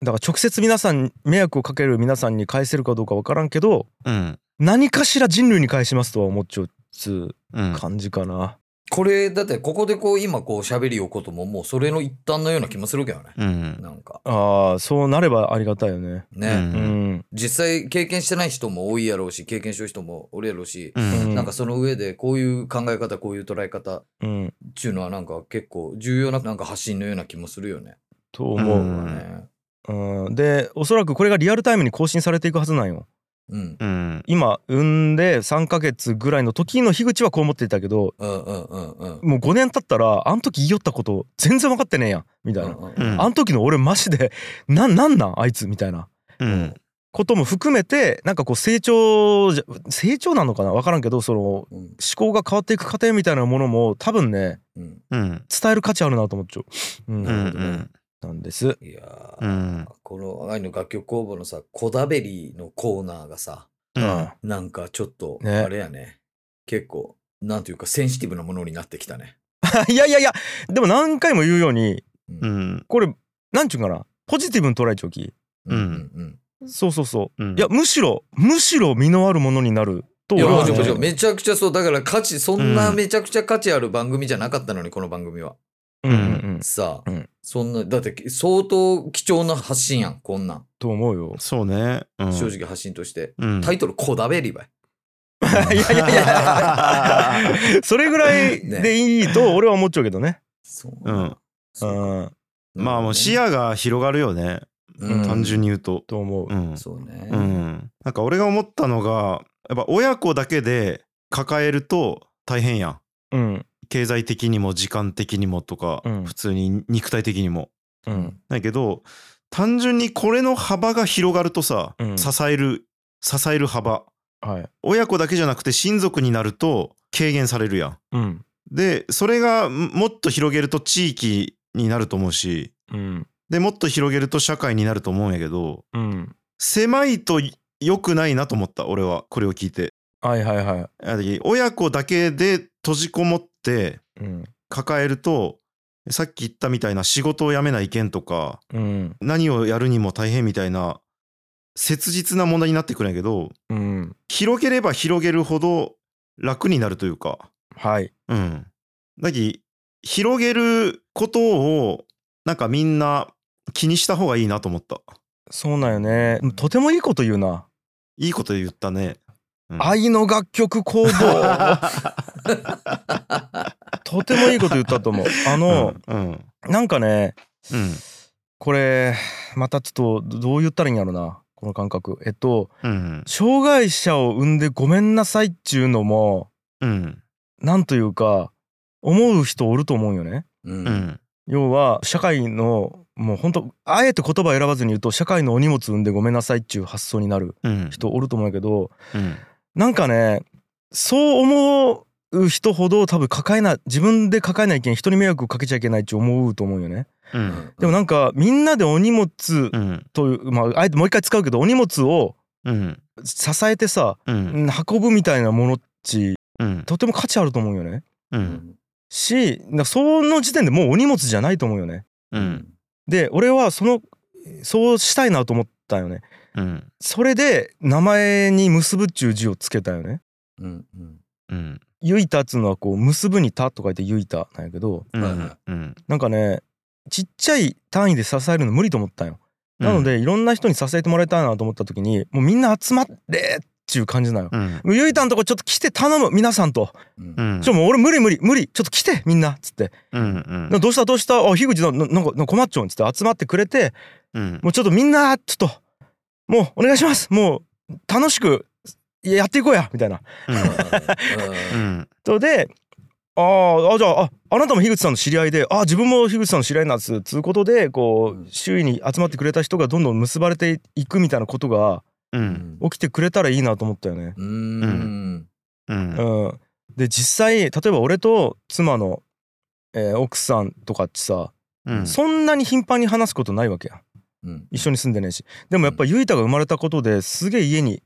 ら直接皆さんに迷惑をかける皆さんに返せるかどうか分からんけどうん。何かしら人類に返しますとは思っちゃうっつうん。う感じかな、これだってここでこう今こう喋りようことももうそれの一端のような気もするけどね。うん。なんか。ああそうなればありがたいよね。ね、ううん。ん実際経験してない人も多いやろうし経験してる人もおるやろうし、うん。なんかその上でこういう考え方こういう捉え方っうん。ていうのはなんか結構重要ななんか発信のような気もするよね。と思う、うん。ねうん、でおそらくこれがリアルタイムに更新されていくはずなんようん。うん。今産んで3ヶ月ぐらいの時の樋口はこう思っていたけどうんうんうんうん。もう5年経ったらあの時言いよったこと全然分かってねえやん。みたいな、うんうんあの時の俺マジでななんなん？あいつ。みたいな。うん。ことも含めてなんかこう成長じゃ成長なのかな？分からんけどその思うん。考が変わっていく過程みたいなものも多分ねうん。うん。伝える価値あるなと思っちゃう、うん。うんうんなんです。いやー、うん。この愛の楽曲工房のさこだべりのコーナーがさうん。なんかちょっとね。あれやね。結構なんていうかセンシティブなものになってきたね。いやいやいやでも何回も言うようにうん。うん。これなんちゅうかな？ポジティブに捉えちゃうきうんうんそうそうそう。うん。いやむしろむしろ身のあるものになるといや俺は思う。もちろんもちろん。めちゃくちゃそう。だから価値そんなうん。めちゃくちゃ価値ある番組じゃなかったのにこの番組は。うんうんうん。さあ、うん。そんなだって相当貴重な発信やんこんなん、と思うよ。そうね。うん。正直発信として、うん。タイトル「こだべりばい。いやいやいや。それぐらいでいいと俺は思っちゃうけどね。そううん。そううん。まあもう視野が広がるよね。うん。単純に言うと。と思う。う。ん。そうね、うん。なんか俺が思ったのがやっぱ親子だけで抱えると大変やん。うん経済的にも時間的にもとか、うん。普通に肉体的にも。うん。だけど単純にこれの幅が広がるとさ、うん。支える支える幅。はい。親子だけじゃなくて親族になると軽減されるやん。うん。でそれがもっと広げると地域になると思うしうん。でもっと広げると社会になると思うんやけどうん。狭いと良くないなと思った俺は。これを聞いて。はいはいはい。あ親子だけで閉じこもっ抱えるとさっき言ったみたいな仕事を辞めないけんとかうん。何をやるにも大変みたいな切実な問題になってくるんやけどうん。広げれば広げるほど楽になるというか。はい。うん。だき広げることをなんかみんな気にした方がいいなと思った。そうなんよね。とてもいいこと言うな。いいこと言ったね、うん。愛の楽曲工房。とてもいいこと言ったと思う。あの、うんうん。なんかねうん。これまたちょっとどう言ったらいいんやろなこの感覚。えっとうん。障害者を産んでごめんなさいっちゅうのもうん。なんというか思う人おると思うよね。うん。うん。要は社会のもう本当あえて言葉選ばずに言うと社会のお荷物産んでごめんなさいっちゅう発想になるうん。人おると思うんやけどうんなんかねそう思う人ほど多分抱えな自分で抱えないけん人に迷惑かけちゃいけないって思うと思うよね。うんでもなんかみんなでお荷物うんというまああえてもう一回使うけどお荷物をうん支えてさうん運ぶみたいなものっちうんとても価値あると思うよね。ううんんしなその時点でもうお荷物じゃないと思うよね。うんで俺はそのそうしたいなと思ったよね。うんそれで名前に結ぶっちゅう字をつけたよね。うんうんうんゆいたっつうのはこう結ぶにたと書いてゆいたなんやけどうんうんなんかねちっちゃい単位で支えるの無理と思ったんよ。なのでいろんな人に支えてもらいたいなと思った時にもうみんな集まれっちゅう感じなの。うんゆいたんとこちょっと来て頼む皆さんと。うんうんちょもう俺無理無理無理ちょっと来てみんなっつって。うんなどうしたどうした？あ樋口なななんかなんか困っちゃうんっつって集まってくれてうんもうちょっとみんなちょっともうお願いします。もう楽しくやっていこうや。みたいな。うん。とであーあじゃあああなたも樋口さんの知り合いであ自分も樋口さんの知り合いなんです。つうことでこう周囲に集まってくれた人がどんどん結ばれていくみたいなことが起きてくれたらいいなと思ったよね。うん。うん。うん、で実際例えば俺と妻の、えー奥さんとかってさ、うん。そんなに頻繁に話すことないわけやうん。一緒に住んでねえし。でもやっぱゆいたが生まれたことですげえ家に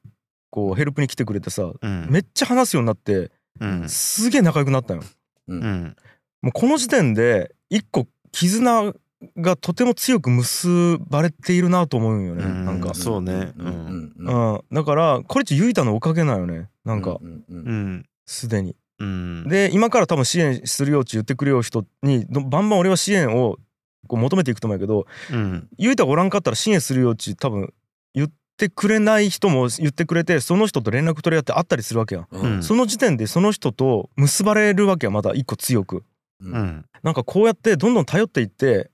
こうヘルプに来てくれてさうん。めっちゃ話すようになってうん。すげえ仲良くなったよ。うん。もうこの時点で一個絆がとても強く結ばれているなと思うんよね、うん。なんか、そうね。うん。うん。うん、だからこれっちゆいたのおかげなんよね。なんか。うんうんうん。すでに。うん。で今から多分支援するよって言ってくれよ人にどバンバン俺は支援をこう求めていくと思うんやけどうん。ゆいたがおらんかったら支援するよって多分言ってくれない人も言ってくれてその人と連絡取り合って会ったりするわけやん。うん。その時点でその人と結ばれるわけやまだ一個強く。うん。うん。なんかこうやってどんどん頼っていって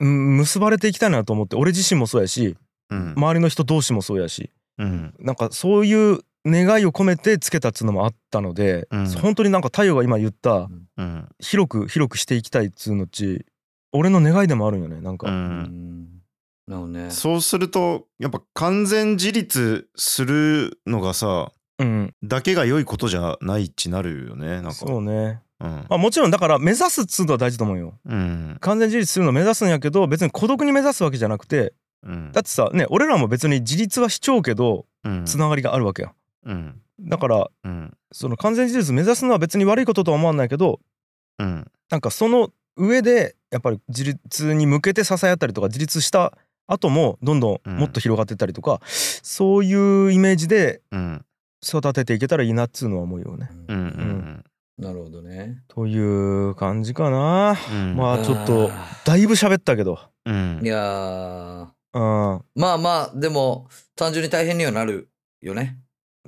うん結ばれていきたいなと思って俺自身もそうやしうん。周りの人同士もそうやし。うん。なんかそういう願いを込めてつけたっつうのもあったので、うん。本当になんか太陽が今言ったうん。広く広くしていきたいっつうのっち俺の願いでもあるんよねなんうか、うん。ん。なるほどね。そうするとやっぱ完全自立するのがさうん。だけが良いことじゃないっちなるよねなんか。そうね、うん。まあ、もちろんだから目指すっつうのは大事と思うよ。うん。完全自立するのを目指すんやけど別に孤独に目指すわけじゃなくてうん。だってさね俺らも別に自立はしちゃうけどうん。つながりがあるわけやうん。だからうん。その完全自立目指すのは別に悪いこととは思わないけどうん。なんかその上でやっぱり自立に向けて支え合ったりとか自立した後もどんどんもっと広がっていったりとか、そういうイメージでうん。育てていけたらいいなっつうのは思うよね。うんうんなるほどね。という感じかな。うん。まあちょっとだいぶ喋ったけど。うん。いやー。うん。まあまあでも単純に大変にはなるよね。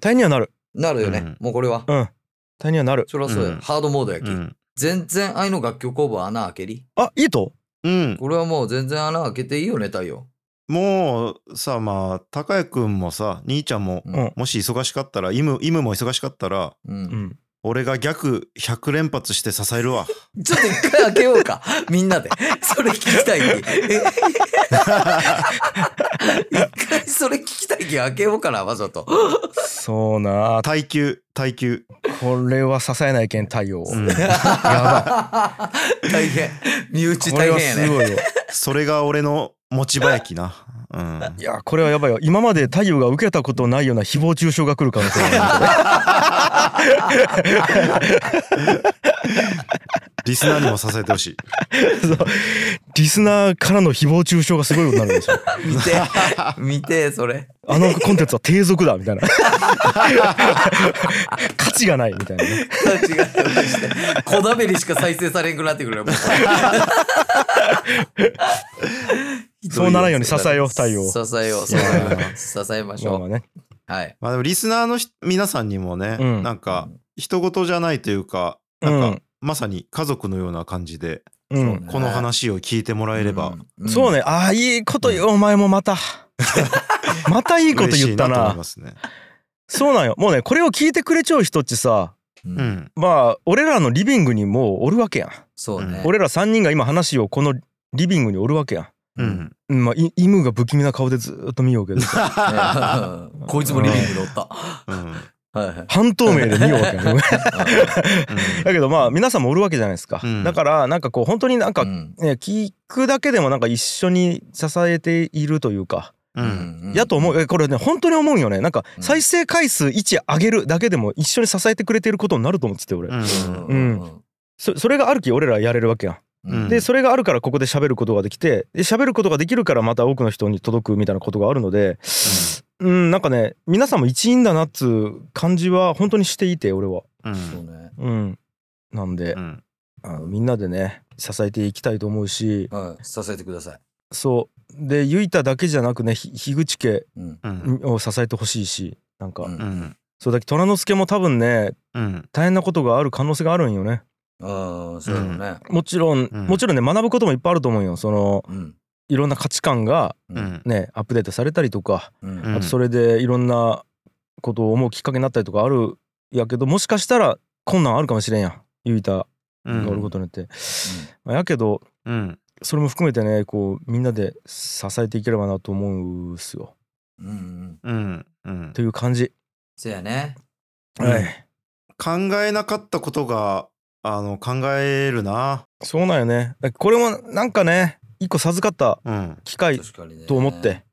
大変にはなる。なるよね、うん。もうこれは、うん。大変にはなる。そりゃそうや、うん。ハードモードやき、うん全然愛の楽曲工房穴開けり？あいいと？うんこれはもう全然穴開けていいよね太陽もうさまあ高谷くんもさ兄ちゃんもうんうんもし忙しかったらイムイムも忙しかったらうんうん。俺が逆100連発して支えるわ ちょっと一回開けようか。みんなで。それ聞きたいき。え？一回それ聞きたいき開けようかな、わざと。そうな。耐久耐久これは支えないけん太陽。うん大変。身内大変やね。すごいよ。それが俺の持ち場やきなうんいやこれはやばいよ。今まで太陽が受けたことないような誹謗中傷が来る可能性がある。リスナーにも支えてほしいリスナーからの誹謗中傷がすごいことになるんですよ。見て。見て、それ。あのコンテンツは低俗だみたいな。価値がないみたいなね。違うして。こだべりしか再生されんくなってくるよ。もう そうならんように支えようえよう。支えよう。支えましょう。まあまあね。はい。まあでもリスナーのひ皆さんにもね、うんなんか人事じゃないというかなんかまさに家族のような感じでうん。この話を聞いてもらえればんそうね。ああいいこと言うお前もまた。またいいこと言った嬉しいなと思いな。ますね。そうなんよ。もうねこれを聞いてくれちゃう人っちさ。う。うんんまあ俺らのリビングにもうおるわけやん。そうね。俺ら3人が今話をこのリビングにおるわけやん。うん。うんまあいイムが不気味な顔でずーっと見ようけど こいつもリビングでおった。半透明で見ようわけやん。うん。だけどまあ皆さんもおるわけじゃないですか。うん。だからなんかこう本当になんかうん。ね聞くだけでもなんか一緒に支えているというか。うん。やと思う。えこれね本当に思うんよね。なんかうん。再生回数1上げるだけでも一緒に支えてくれてることになると思ってて俺、うん。うん。そそれがあるき俺らやれるわけやんでそれがあるからここで喋ることができてで喋ることができるからまた多くの人に届くみたいなことがあるのでうんなんかね皆さんも一員だなっつう感じは本当にしていて俺は。うん。そうね。うん。なんで、うん。あのみんなでね支えていきたいと思うしはい。支えてください。そう。でゆいただけじゃなくねひ樋口家を支えてほしいしなんか、うん。うん。そうだけ虎之助も多分ねうん。大変なことがある可能性があるんよねああそうやろねもちろん、うん。もちろんね学ぶこともいっぱいあると思うよ。そのうん。いろんな価値観がうん。ねアップデートされたりとか、うん。うん。あとそれでいろんなことを思うきっかけになったりとかあるやけどもしかしたら困難あるかもしれんやん。ゆいたうがおるんことによって、まあやけどうん。それも含めてねこうみんなで支えていければなと思うっすよ。うんうん。うん。うん。という感じ、そうやね。うん。はい考えなかったことがあの考えるな。そうなんよね。だこれもなんかね一個授かったうん。機会と思って、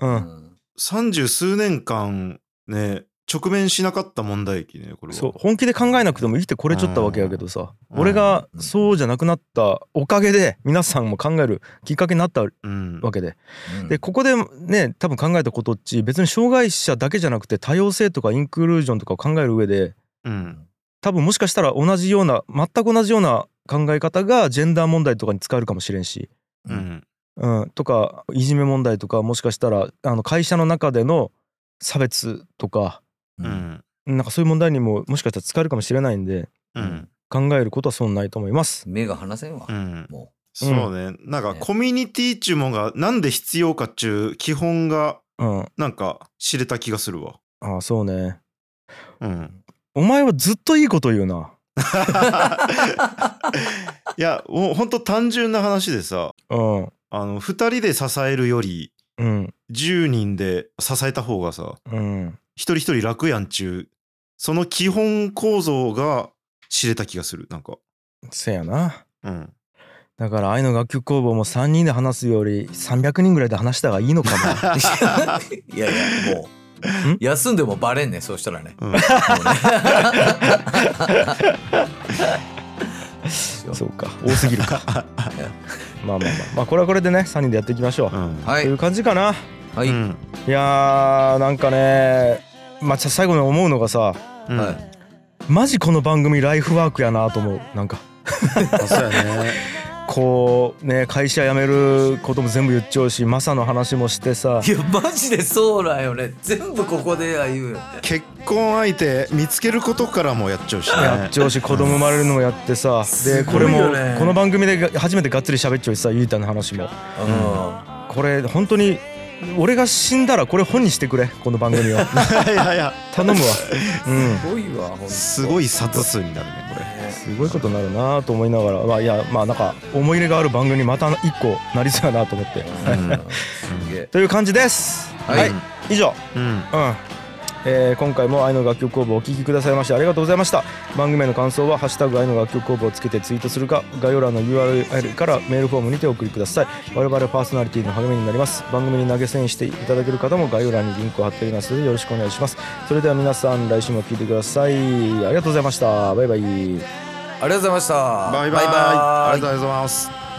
うん。うん。三十数年間ね直面しなかった問題期ねこれは。そう。本気で考えなくても生きてこれちょったわけやけどさ、うん。俺がそうじゃなくなったおかげで皆さんも考えるきっかけになったうんわけで。うん。でここでね多分考えたことっち別に障害者だけじゃなくて多様性とかインクルージョンとかを考える上でうん多分もしかしたら同じような全く同じような考え方がジェンダー問題とかに使えるかもしれんし、うん。うん、とかいじめ問題とかもしかしたらあの会社の中での差別とかううん。んなんかそういう問題にももしかしたら使えるかもしれないんでうん。考えることは損ないと思います。目が離せんわ。うん。もそうね。なんかね。コミュニティっちゅうもんがなんで必要かっちゅう基本がうん、なんか知れた気がするわ。ああそうね。うんお前はずっといいこと言うな。いやもうほんと単純な話でさうんあの2人で支えるよりうん10人で支えた方がさうん一人一人楽やんちゅうその基本構造が知れた気がするなんかせやな。うんだから愛の楽曲工房も3人で話すより300人ぐらいで話した方がいいのかも。いやいやもうん休んでもバレんねそうしたらね。うん。ね。そうか。多すぎるか。まあまあまあ。まあこれはこれでね3人でやっていきましょう。うん。はい。という感じかな。はい、うん。いやーなんかねまあ最後に思うのがさうん。はいマジこの番組ライフワークやなと思う。なんか。あそうやねこうね会社辞めることも全部言っちゃうしマサの話もしてさ。いやマジでそうなんよね。全部ここでは言うよね。結婚相手見つけることからもやっちゃうしね。やっちゃうし子供生まれるのもやってさ。ですごこれもいよね。この番組で初めてがっつり喋っちゃうしさゆいたの話も。うこれ本当に俺が死んだらこれ本にしてくれこの番組を。いやいや頼むわ。うん。んすごいわすごい冊数になるねこれすごいことになるなと思いながらまあいやまあなんか思い入れがある番組にまた一個なりそうやなと思って。うん。すげえ。という感じです。はい。以上。うん。うんえー今回も愛の楽曲工房をお聴きくださいましてありがとうございました。番組への感想は「ハッシュタグ愛の楽曲工房」をつけてツイートするか概要欄の URL からメールフォームにてお送りください。我々パーソナリティの励みになります。番組に投げ銭していただける方も概要欄にリンクを貼っておりますのでよろしくお願いします。それでは皆さん来週も聴いてください。ありがとうございました。バイバイ。ありがとうございました。バイバイ。ありがとうございます